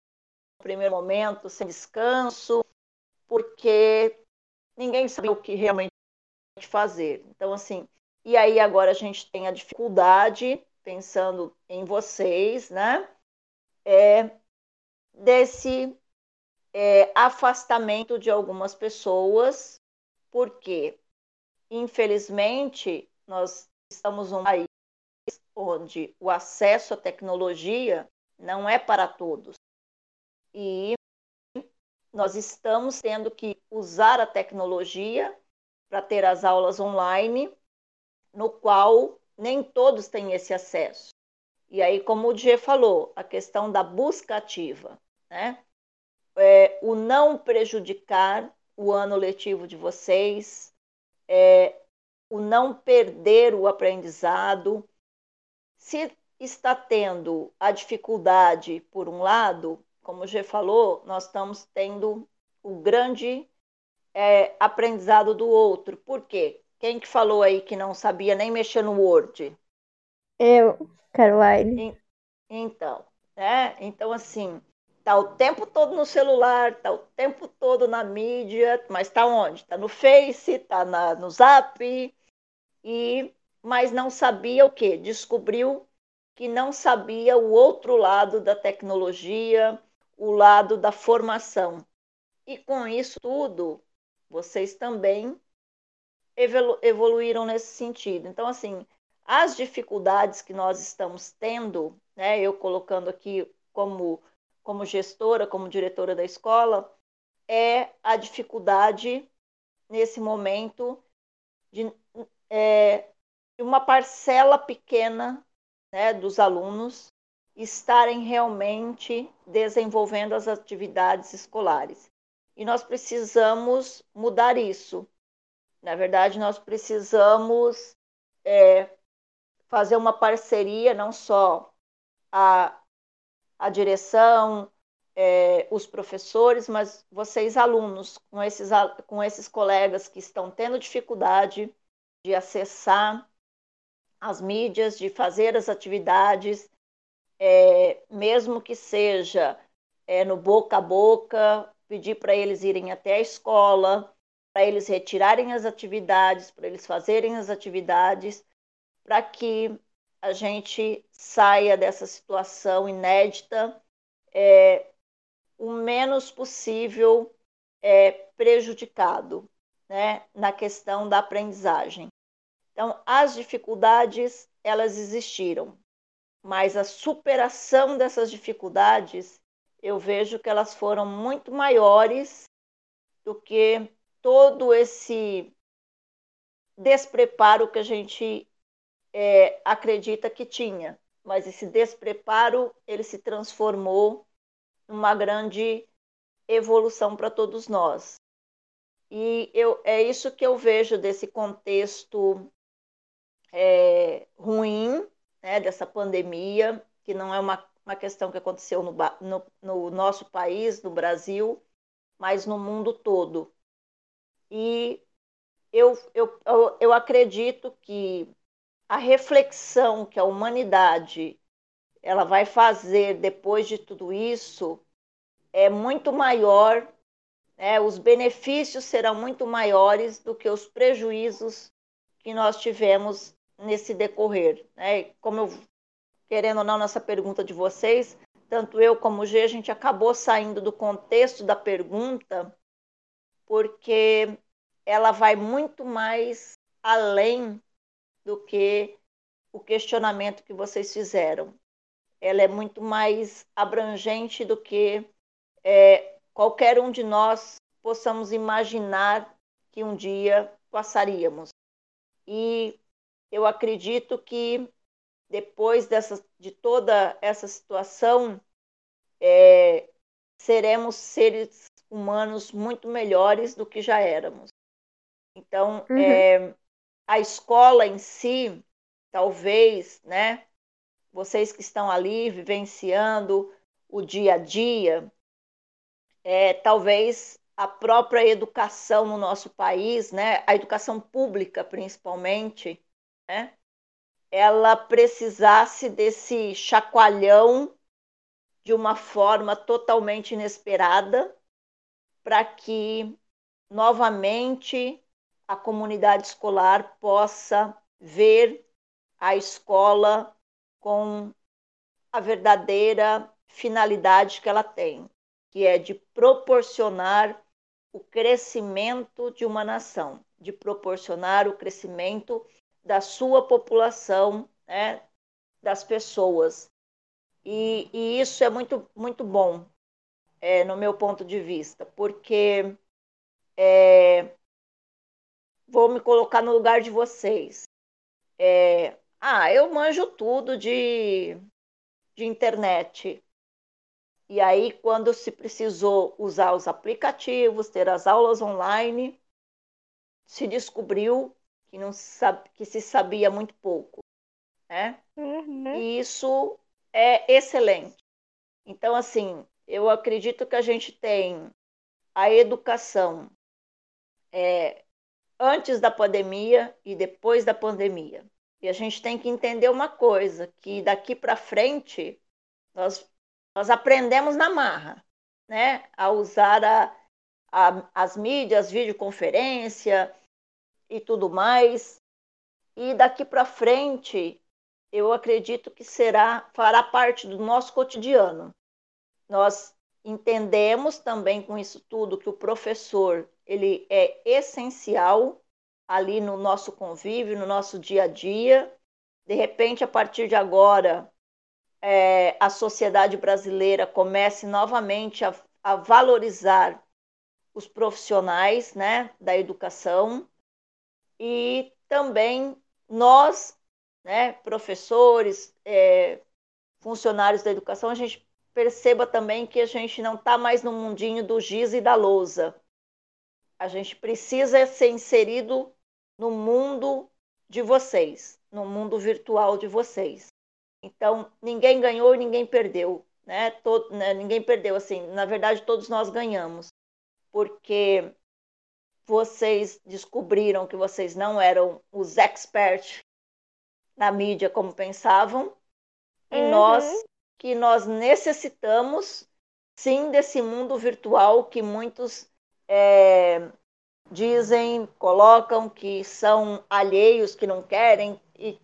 S4: primeiro momento, sem descanso, porque ninguém sabia o que realmente fazer. Então, assim, e aí agora a gente tem a dificuldade, pensando em vocês, né? É, desse é, afastamento de algumas pessoas, porque, infelizmente, nós estamos num país onde o acesso à tecnologia não é para todos. E nós estamos tendo que usar a tecnologia para ter as aulas online, no qual nem todos têm esse acesso. E aí, como o Diego falou, a questão da busca ativa, né? É, o não prejudicar o ano letivo de vocês, é, o não perder o aprendizado. Se está tendo a dificuldade por um lado, como o G falou, nós estamos tendo o grande é, aprendizado do outro. Por quê? Quem que falou aí que não sabia nem mexer no Word?
S2: Eu, Caroline.
S4: Então, né? Então, assim, tá o tempo todo no celular, tá o tempo todo na mídia, mas tá onde? Tá no Face, tá na, no Zap, e mas não sabia o quê? Descobriu que não sabia o outro lado da tecnologia, o lado da formação. E com isso tudo, vocês também evolu evoluíram nesse sentido. Então, assim, as dificuldades que nós estamos tendo, né, eu colocando aqui como, como gestora, como diretora da escola, é a dificuldade nesse momento de é, uma parcela pequena né, dos alunos estarem realmente desenvolvendo as atividades escolares. E nós precisamos mudar isso. Na verdade, nós precisamos é, fazer uma parceria, não só a, a direção, é, os professores, mas vocês, alunos, com esses, com esses colegas que estão tendo dificuldade de acessar as mídias, de fazer as atividades, é, mesmo que seja é, no boca a boca, pedir para eles irem até a escola, para eles retirarem as atividades, para eles fazerem as atividades, para que a gente saia dessa situação inédita é, o menos possível é, prejudicado né, na questão da aprendizagem. Então, as dificuldades, elas existiram, mas a superação dessas dificuldades, eu vejo que elas foram muito maiores do que todo esse despreparo que a gente é, acredita que tinha. Mas esse despreparo, ele se transformou numa grande evolução para todos nós. E eu, é isso que eu vejo desse contexto é, ruim, né, dessa pandemia, que não é uma, uma questão que aconteceu no, no, no nosso país, no Brasil, mas no mundo todo. E eu, eu, eu, acredito que a reflexão que a humanidade ela vai fazer depois de tudo isso é muito maior, né? os benefícios serão muito maiores do que os prejuízos que nós tivemos nesse decorrer. Né? Como eu, querendo ou não, nessa pergunta de vocês, tanto eu como o G, a gente acabou saindo do contexto da pergunta, porque ela vai muito mais além do que o questionamento que vocês fizeram. Ela é muito mais abrangente do que é, qualquer um de nós possamos imaginar que um dia passaríamos. E eu acredito que depois dessa, de toda essa situação, é, seremos seres humanos muito melhores do que já éramos. Então, uhum. é, a escola em si, talvez, né? Vocês que estão ali vivenciando o dia a dia, é, talvez a própria educação no nosso país, né? A educação pública, principalmente, né? Ela precisasse desse chacoalhão de uma forma totalmente inesperada para que novamente a comunidade escolar possa ver a escola com a verdadeira finalidade que ela tem, que é de proporcionar o crescimento de uma nação, de proporcionar o crescimento da sua população, né, das pessoas. E, e, isso é muito, muito bom, é, no meu ponto de vista, porque é, vou me colocar no lugar de vocês. É, ah, eu manjo tudo de, de internet. E aí, quando se precisou usar os aplicativos, ter as aulas online, se descobriu que, não sabe, que se sabia muito pouco. Né? Uhum. E isso é excelente. Então, assim, eu acredito que a gente tem a educação é, antes da pandemia e depois da pandemia. E a gente tem que entender uma coisa, que daqui para frente nós, nós aprendemos na marra, né? A usar a, a, as mídias, videoconferência e tudo mais. E daqui para frente, eu acredito que será fará parte do nosso cotidiano. Nós entendemos também com isso tudo que o professor ele é essencial ali no nosso convívio, no nosso dia a dia. De repente, a partir de agora, é, a sociedade brasileira comece novamente a, a valorizar os profissionais né, da educação e também nós, né, professores, é, funcionários da educação, a gente perceba também que a gente não está mais no mundinho do giz e da lousa. A gente precisa ser inserido no mundo de vocês, no mundo virtual de vocês. Então, ninguém ganhou e ninguém perdeu, né? Todo, né? Ninguém perdeu, assim, na verdade, todos nós ganhamos, porque vocês descobriram que vocês não eram os experts na mídia como pensavam, e uhum. nós que nós necessitamos sim desse mundo virtual que muitos é, dizem, colocam que são alheios, que não querem e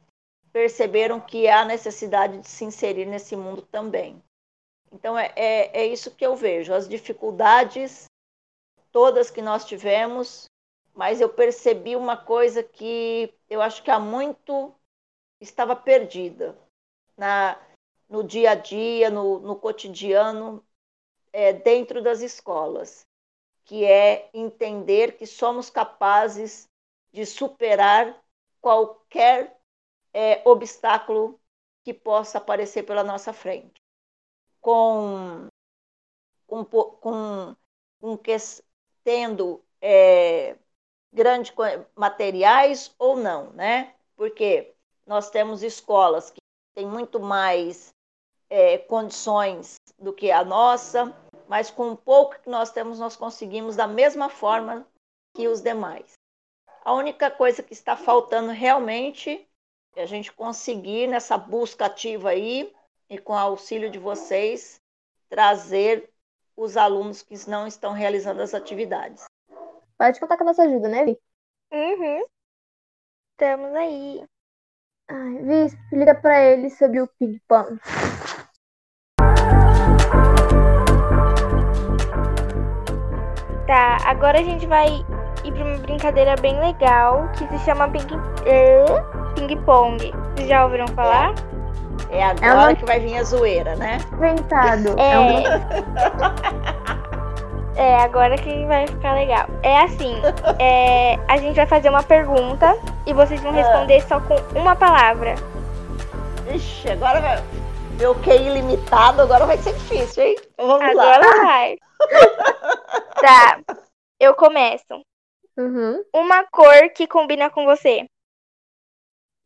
S4: perceberam que há necessidade de se inserir nesse mundo também. Então é, é, é isso que eu vejo, as dificuldades todas que nós tivemos, mas eu percebi uma coisa que eu acho que há muito estava perdida na, no dia a dia, no, no cotidiano, é, dentro das escolas que é entender que somos capazes de superar qualquer é, obstáculo que possa aparecer pela nossa frente. Com, com, com, com tendo é, grandes materiais ou não, né? Porque nós temos escolas que têm muito mais é, condições do que a nossa, mas com o pouco que nós temos, nós conseguimos da mesma forma que os demais. A única coisa que está faltando realmente é a gente conseguir, nessa busca ativa aí, e com o auxílio de vocês, trazer os alunos que não estão realizando as atividades.
S2: Pode contar com a nossa ajuda, né, Vi?
S1: Uhum. Estamos aí.
S2: Ai, Vi, explica para eles sobre o ping-pong.
S1: Tá, agora a gente vai ir pra uma brincadeira bem legal que se chama ping, uh, ping pong. Vocês já ouviram falar?
S4: É, é agora que vai vir a zoeira, né?
S2: Inventado.
S1: É. É, é agora que vai ficar legal. É assim, é, a gente vai fazer uma pergunta e vocês vão ah. responder só com uma palavra.
S4: Ixi, agora vai. Meu QI limitado, agora vai ser difícil, hein?
S1: Então vamos agora lá. Agora vai. Tá, eu começo.
S2: Uhum.
S1: Uma cor que combina com você.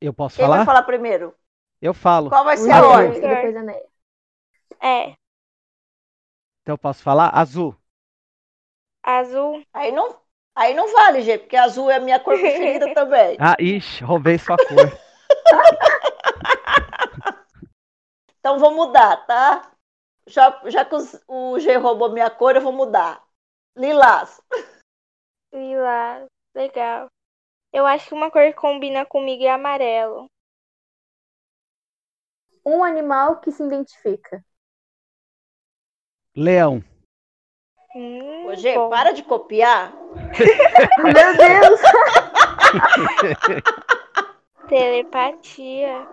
S3: Eu posso
S4: Quem
S3: falar?
S4: vai falar primeiro?
S3: Eu falo.
S4: Qual vai ser a ordem?
S2: Depois
S1: É.
S3: Então eu posso falar? Azul.
S1: Azul.
S4: Aí não, aí não vale, gente, porque azul é a minha cor preferida também.
S3: Ah, ixi, roubei sua cor.
S4: então vou mudar, tá? Já, já que o G roubou minha cor, eu vou mudar. Lilás.
S1: Lilás, legal. Eu acho que uma cor que combina comigo é amarelo.
S2: Um animal que se identifica.
S3: Leão.
S1: Hum,
S4: Ô, G, bom. para de copiar.
S2: Meu Deus!
S1: Telepatia.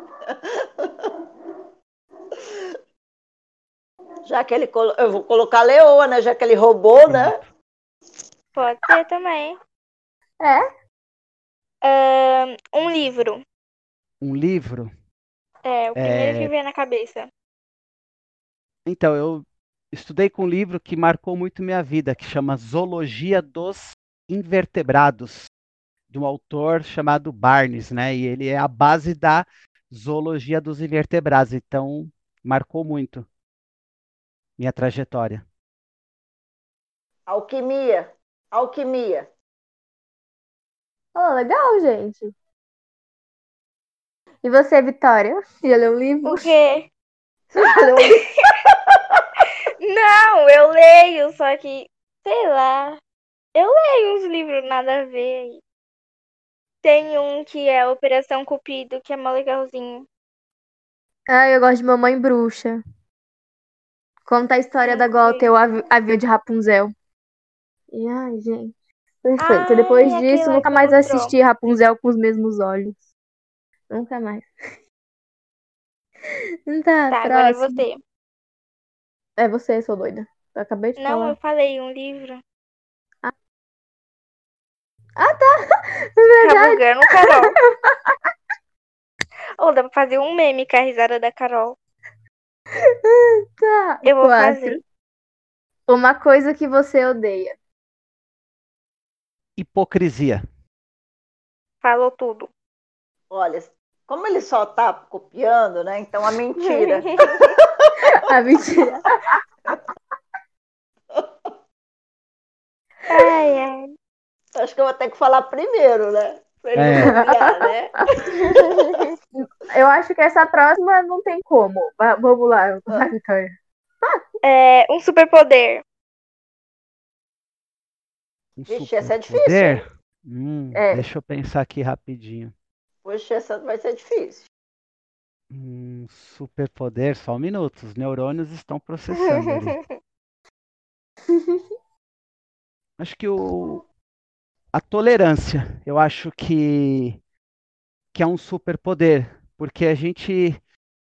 S4: Já que ele. Eu vou colocar leoa, né? Já que ele roubou, né?
S1: Pode ser também.
S2: É?
S1: Um livro.
S3: Um livro?
S1: É, o primeiro é... que vem na cabeça.
S3: Então, eu estudei com um livro que marcou muito minha vida, que chama Zoologia dos Invertebrados, de um autor chamado Barnes, né? E ele é a base da zoologia dos invertebrados, então marcou muito minha trajetória.
S4: Alquimia. Alquimia.
S2: Oh, legal, gente. E você, Vitória? Já leu um livro?
S1: O quê?
S2: Leu?
S1: Não, eu leio, só que, sei lá. Eu leio uns livros nada a ver. Tem um que é Operação Cupido, que é mó legalzinho.
S2: Ah, eu gosto de Mamãe Bruxa. Conta a história da Gothel,
S1: sei.
S2: o avi- avião de Rapunzel. E ai, gente. Perfeito.
S1: Ai,
S2: Depois disso, nunca mais assisti Rapunzel com os mesmos olhos. Nunca mais. Tá,
S1: Tá, agora é você.
S2: É você, sou doida. Eu acabei de
S1: Não,
S2: falar.
S1: eu falei um livro.
S2: Ah, tá.
S1: Tá
S2: Verdade.
S1: bugando, Carol. Ou dá pra fazer um meme com a risada da Carol.
S2: Tá.
S1: Eu vou
S2: Quatro.
S1: fazer.
S2: Uma coisa que você odeia.
S3: Hipocrisia.
S1: Falou tudo.
S4: Olha, como ele só tá copiando, né? Então a mentira.
S2: Ah, mentira.
S1: ai, ai.
S4: Acho que eu vou ter que falar primeiro, né? Pra ele
S3: É.
S4: copiar, né?
S2: Eu acho que essa próxima não tem como. Va- Vamos lá, Vitória.
S1: É, um superpoder.
S3: Um
S4: Vixe, essa é difícil?
S3: Hum,
S2: É.
S3: Deixa eu pensar aqui rapidinho.
S4: Poxa, essa vai ser difícil.
S3: Um superpoder, só um minuto. Os neurônios estão processando. Acho que o a tolerância, eu acho que que é um superpoder, porque a gente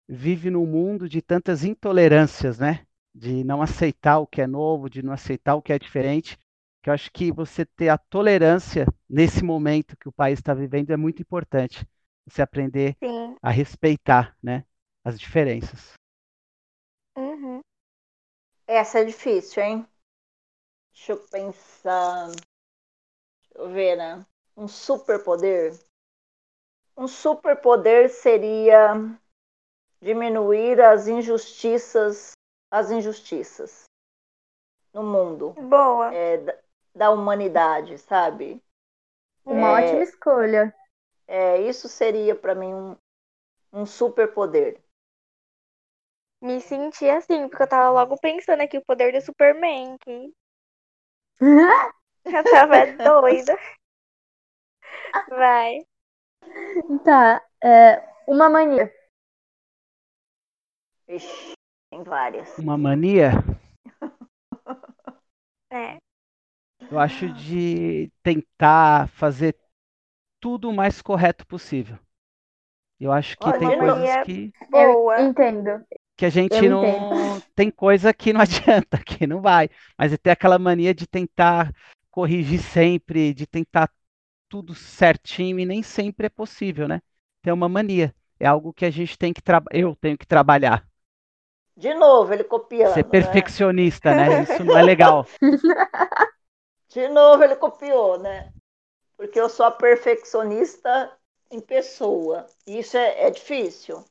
S3: vive num mundo de tantas intolerâncias, né? De não aceitar o que é novo, de não aceitar o que é diferente. Que eu acho que você ter a tolerância nesse momento que o país está vivendo é muito importante. Você aprender
S1: Sim.
S3: a respeitar, né? As diferenças.
S1: Uhum.
S4: Essa é difícil, hein? Deixa eu pensar. Deixa eu ver, né? Um superpoder. Um superpoder seria diminuir as injustiças, as injustiças no mundo,
S1: Boa.
S4: é, da, da humanidade, sabe?
S2: Uma
S4: É.
S2: ótima escolha.
S4: É, isso seria para mim um, um superpoder.
S1: Me senti assim, porque eu tava logo pensando aqui o poder do Superman. Que eu tava doida. Vai.
S2: tá. é, uma mania.
S4: Ixi, tem várias.
S3: Uma mania,
S1: É.
S3: eu acho de tentar fazer tudo o mais correto possível. Eu acho que
S4: Olha,
S3: tem coisas
S1: mania
S3: que,
S1: Boa.
S2: Eu entendo.
S3: que a gente
S2: Eu
S3: não. Tem coisa que não adianta, que não vai. Mas é ter aquela mania de tentar corrigir sempre, de tentar tudo certinho e nem sempre é possível, né? Tem uma mania. É algo que a gente tem que trabalhar. Eu tenho que trabalhar.
S4: De novo, ele copiando.
S3: Ser
S4: né?
S3: perfeccionista, né? Isso não é legal.
S4: De novo ele copiou, né? Porque eu sou a perfeccionista em pessoa. E isso é, é difícil.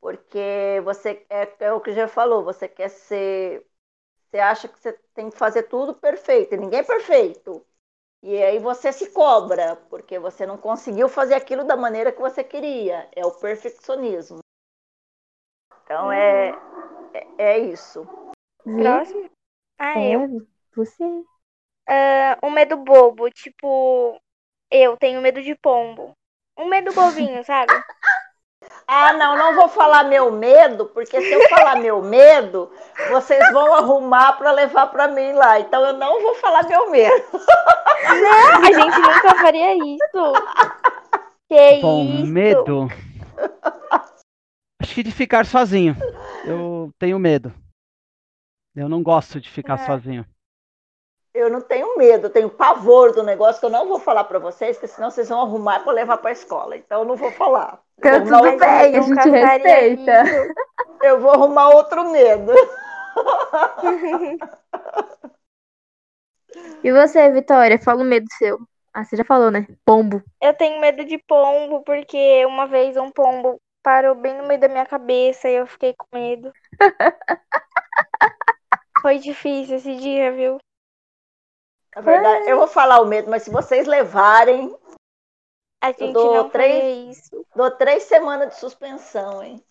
S4: Porque você é, é o que já falou, você quer ser. Você acha que você tem que fazer tudo perfeito, e ninguém é perfeito. E aí você se cobra, porque você não conseguiu fazer aquilo da maneira que você queria. É o perfeccionismo. Então é, é, é isso.
S1: Próximo. Ah,
S2: É,
S1: eu.
S2: você.
S1: Ah, um medo bobo, tipo, eu tenho medo de pombo. Um medo bobinho, sabe?
S4: Ah, não, não vou falar meu medo, porque se eu falar meu medo, vocês vão arrumar para levar para mim lá. Então eu não vou falar meu medo.
S1: A gente nunca faria isso. Que
S3: Bom,
S1: isso?
S3: medo. Acho que de ficar sozinho. Eu tenho medo. Eu não gosto de ficar
S1: É.
S3: sozinho.
S4: Eu não tenho medo, eu tenho pavor do negócio que eu não vou falar para vocês, porque senão vocês vão arrumar para levar para a escola. Então eu não vou falar.
S2: Tá tudo bem, a gente respeita.
S1: isso.
S4: Eu vou arrumar outro medo.
S2: E você, Vitória? Fala o medo seu. Ah, você já falou, né? Pombo.
S1: Eu tenho medo de pombo, porque uma vez um pombo parou bem no meio da minha cabeça e eu fiquei com medo. Foi difícil esse dia, viu?
S4: Na verdade, eu vou falar o medo, mas se vocês levarem,
S1: A gente
S4: dou
S1: não
S4: três-
S1: isso.
S4: Dou três semanas de suspensão, hein?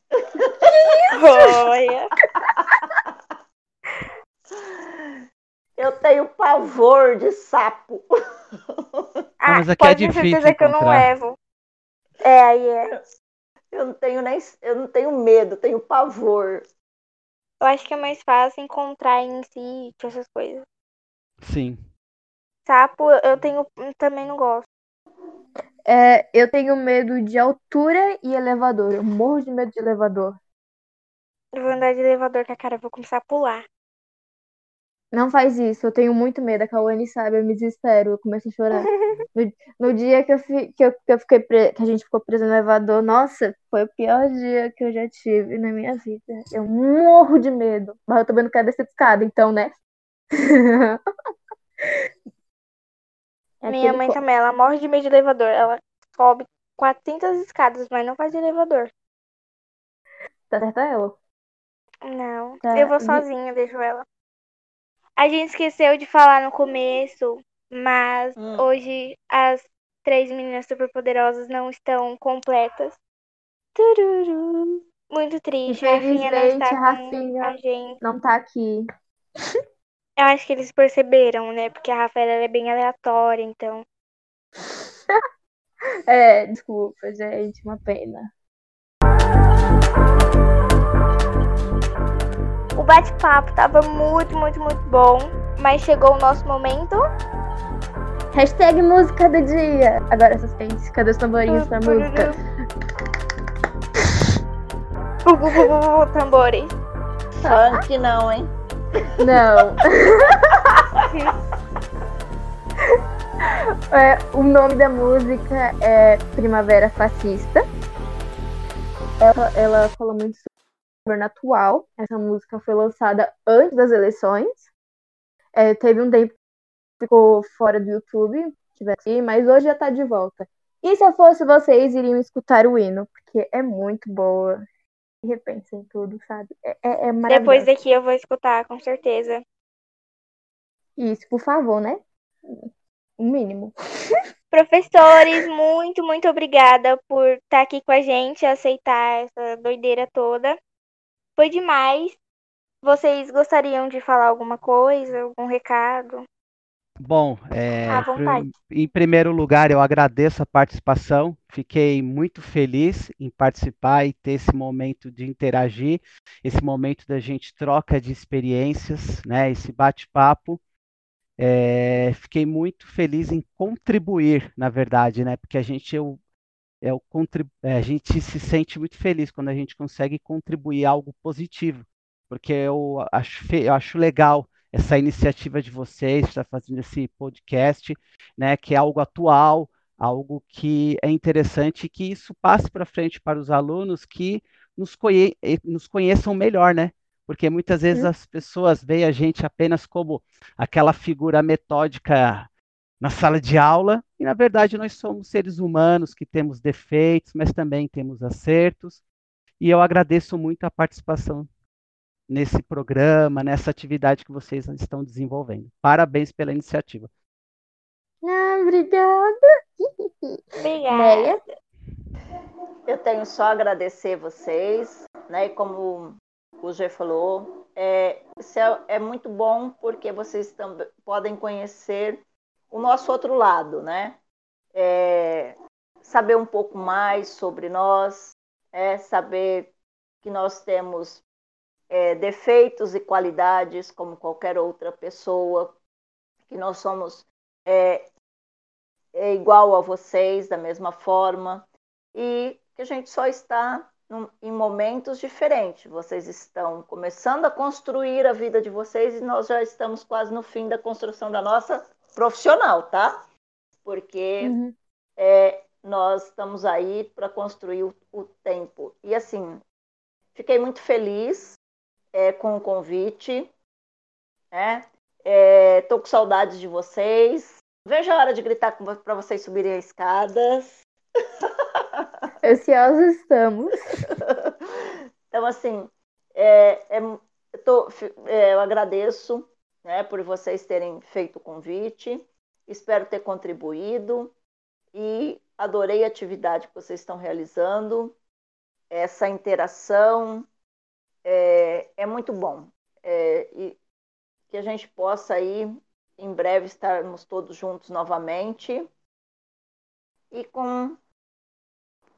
S1: Olha.
S4: Eu tenho pavor de sapo.
S1: Ah,
S3: mas aqui é
S1: pode ter
S3: difícil
S1: certeza que eu não levo. É, aí é.
S4: Eu não tenho nem, eu não tenho medo, eu tenho pavor.
S1: Eu acho que é mais fácil encontrar em sítio, essas coisas.
S3: Sim.
S1: Sapo, eu tenho. Também não gosto.
S2: É, eu tenho medo de altura e elevador. Eu morro de medo de elevador.
S1: Eu vou andar de elevador com a cara, eu vou começar a pular.
S2: Não faz isso, eu tenho muito medo. A Cauane sabe, eu me desespero, eu começo a chorar. No, no dia que eu, fi- que eu, que eu fiquei pre- que a gente ficou preso no elevador, nossa, foi o pior dia que eu já tive na minha vida. Eu morro de medo. Mas eu também não quero descer de escada, então, né? É
S1: Minha mãe
S2: co-
S1: também, ela morre de medo de elevador. Ela sobe 400 escadas, mas não faz de elevador.
S2: Tá certa ela.
S1: Não,
S2: Tá,
S1: eu vou
S2: vi-
S1: sozinha, deixo ela. A gente esqueceu de falar no começo, mas
S4: Hum.
S1: hoje as três meninas superpoderosas não estão completas. Tururu. Muito triste. A Rafinha não está
S2: Rafinha-
S1: com a gente.
S2: Não tá aqui.
S1: Eu acho que eles perceberam, né? Porque a Rafaela ela é bem aleatória, então.
S2: É, desculpa, gente, uma pena.
S1: O bate-papo tava muito, muito, muito bom. Mas chegou o nosso momento.
S2: Hashtag música do dia. Agora suspense. Cadê os tamborinhos pra música?
S1: Tambores.
S4: Funk não, hein?
S2: Não. É, o nome da música é Primavera Fascista. Ela, ela fala muito sobre o governo atual. Essa música foi lançada antes das eleições. É, teve um tempo que ficou fora do YouTube, mas hoje já tá de volta. E se eu fosse vocês, iriam escutar o hino, porque é muito boa. E repensem tudo, sabe? É, é, é maravilhoso.
S1: Depois daqui eu vou escutar, com certeza.
S2: Isso, por favor, né? O mínimo.
S1: Professores, muito, muito obrigada por estar aqui com a gente, aceitar essa doideira toda. Foi demais. Vocês gostariam de falar alguma coisa, algum recado?
S3: Bom, é, em primeiro lugar, eu agradeço a participação. Fiquei muito feliz em participar e ter esse momento de interagir, esse momento da gente troca de experiências, né? Esse bate-papo. É, fiquei muito feliz em contribuir, na verdade, né? Porque a gente eu, é o contrib- é, a gente se sente muito feliz quando a gente consegue contribuir algo positivo, porque eu acho, eu acho legal essa iniciativa de vocês, estar fazendo esse podcast, né, que é algo atual, algo que é interessante e que isso passe para frente para os alunos que nos, conhe nos conheçam melhor, né? Porque muitas vezes as pessoas veem a gente apenas como aquela figura metódica na sala de aula, e na verdade nós somos seres humanos que temos defeitos, mas também temos acertos. E eu agradeço muito a participação nesse programa, nessa atividade que vocês estão desenvolvendo. Parabéns pela iniciativa.
S2: Ah, obrigada.
S1: Obrigada.
S4: Eu tenho só a agradecer vocês, né? E como o G falou, é, isso é, é muito bom porque vocês também podem conhecer o nosso outro lado, né? É, saber um pouco mais sobre nós, é, saber que nós temos é, defeitos e qualidades como qualquer outra pessoa, que nós somos é, é igual a vocês da mesma forma e que a gente só está num, em momentos diferentes. Vocês estão começando a construir a vida de vocês e nós já estamos quase no fim da construção da nossa profissional, tá? Porque
S2: Uhum.
S4: é, nós estamos aí para construir o, o, tempo. E assim, fiquei muito feliz é, com o convite. Né? Estou com saudades de vocês. Vejo a hora de gritar para vocês subirem as escadas.
S2: Ansiosos estamos.
S4: então, assim, é, é, eu, tô, é, eu agradeço né, por vocês terem feito o convite. Espero ter contribuído. E adorei a atividade que vocês estão realizando. Essa interação é, é muito bom. É, e que a gente possa aí, em breve, estarmos todos juntos novamente e com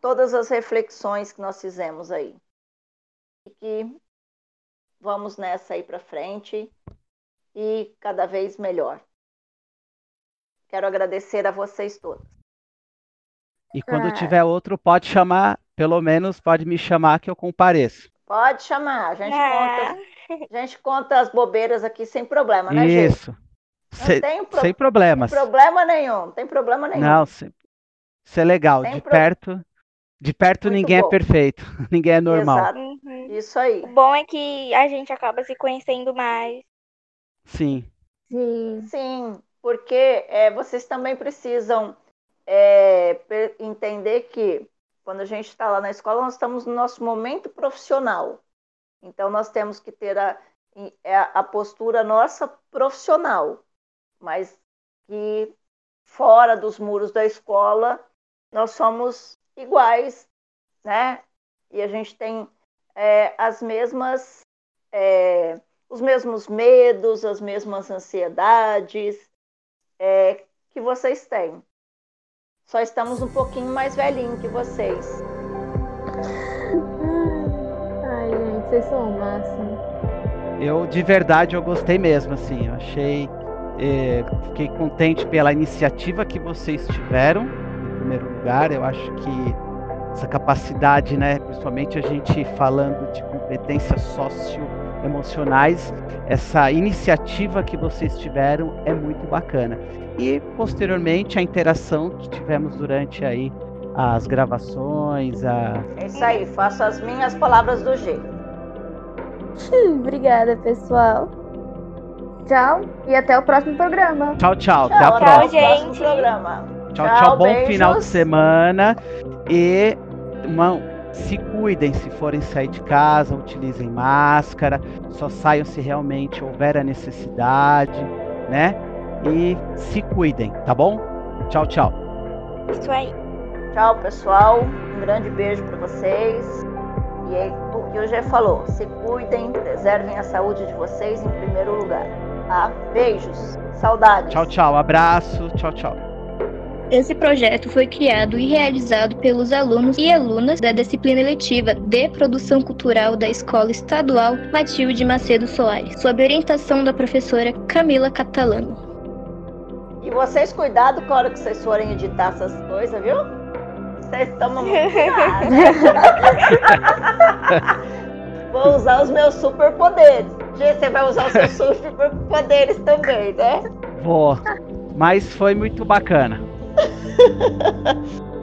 S4: todas as reflexões que nós fizemos aí. E que vamos nessa aí para frente e cada vez melhor. Quero agradecer a vocês todos.
S3: E quando ah. tiver outro, pode chamar, pelo menos pode me chamar que eu compareço.
S4: Pode chamar, a gente, ah. conta, a gente conta as bobeiras aqui sem problema, né,
S3: Isso. Se, pro... sem problemas.
S4: Sem problema nenhum, não tem problema nenhum. Não,
S3: isso é legal. Sem de pro... perto, de perto ninguém é bom. é perfeito, ninguém é normal. Exato.
S4: Uhum. Isso aí.
S1: O bom é que a gente acaba se conhecendo mais.
S3: Sim.
S4: Sim. Sim, porque é, vocês também precisam é, entender que quando a gente está lá na escola, nós estamos no nosso momento profissional. Então, nós temos que ter a, é a postura nossa profissional, mas que fora dos muros da escola, nós somos iguais, né? E a gente tem é, as mesmas, é, os mesmos medos, as mesmas ansiedades é, que vocês têm. Só estamos um pouquinho mais velhinhos que vocês.
S2: Ai, gente, vocês são o máximo.
S3: Eu, de verdade, eu gostei mesmo, assim. Eu achei. Eh, fiquei contente pela iniciativa que vocês tiveram, em primeiro lugar. Eu acho que essa capacidade, né, principalmente a gente falando de competências socioemocionais, essa iniciativa que vocês tiveram é muito bacana e posteriormente a interação que tivemos durante aí as gravações. A...
S4: É isso aí, faço as minhas palavras do G.
S2: Obrigada, pessoal. Tchau e até o próximo programa.
S3: Tchau, tchau. tchau até a próxima. Gente. Programa. Tchau, tchau. tchau bom beijos. final de semana e uma, se cuidem se forem sair de casa, utilizem máscara, só saiam se realmente houver a necessidade, né? e se cuidem, tá bom? Tchau, tchau.
S1: Isso aí.
S4: Tchau, pessoal. Um grande beijo para vocês. E aí, o que o Gê falou, se cuidem, preservem a saúde de vocês em primeiro lugar. Tá? Beijos, saudades.
S3: Tchau, tchau. Abraço. Tchau, tchau.
S5: Esse projeto foi criado e realizado pelos alunos e alunas da disciplina eletiva de Produção Cultural da Escola Estadual Matilde Macedo Soares, sob orientação da professora Camila Catalano.
S4: E vocês, cuidado com a hora que vocês forem editar essas coisas, viu? Vocês tomam muito. Vou usar os meus superpoderes. Gente, você vai usar os seus superpoderes também, né?
S3: Vou. Mas foi muito bacana. Ha ha ha ha!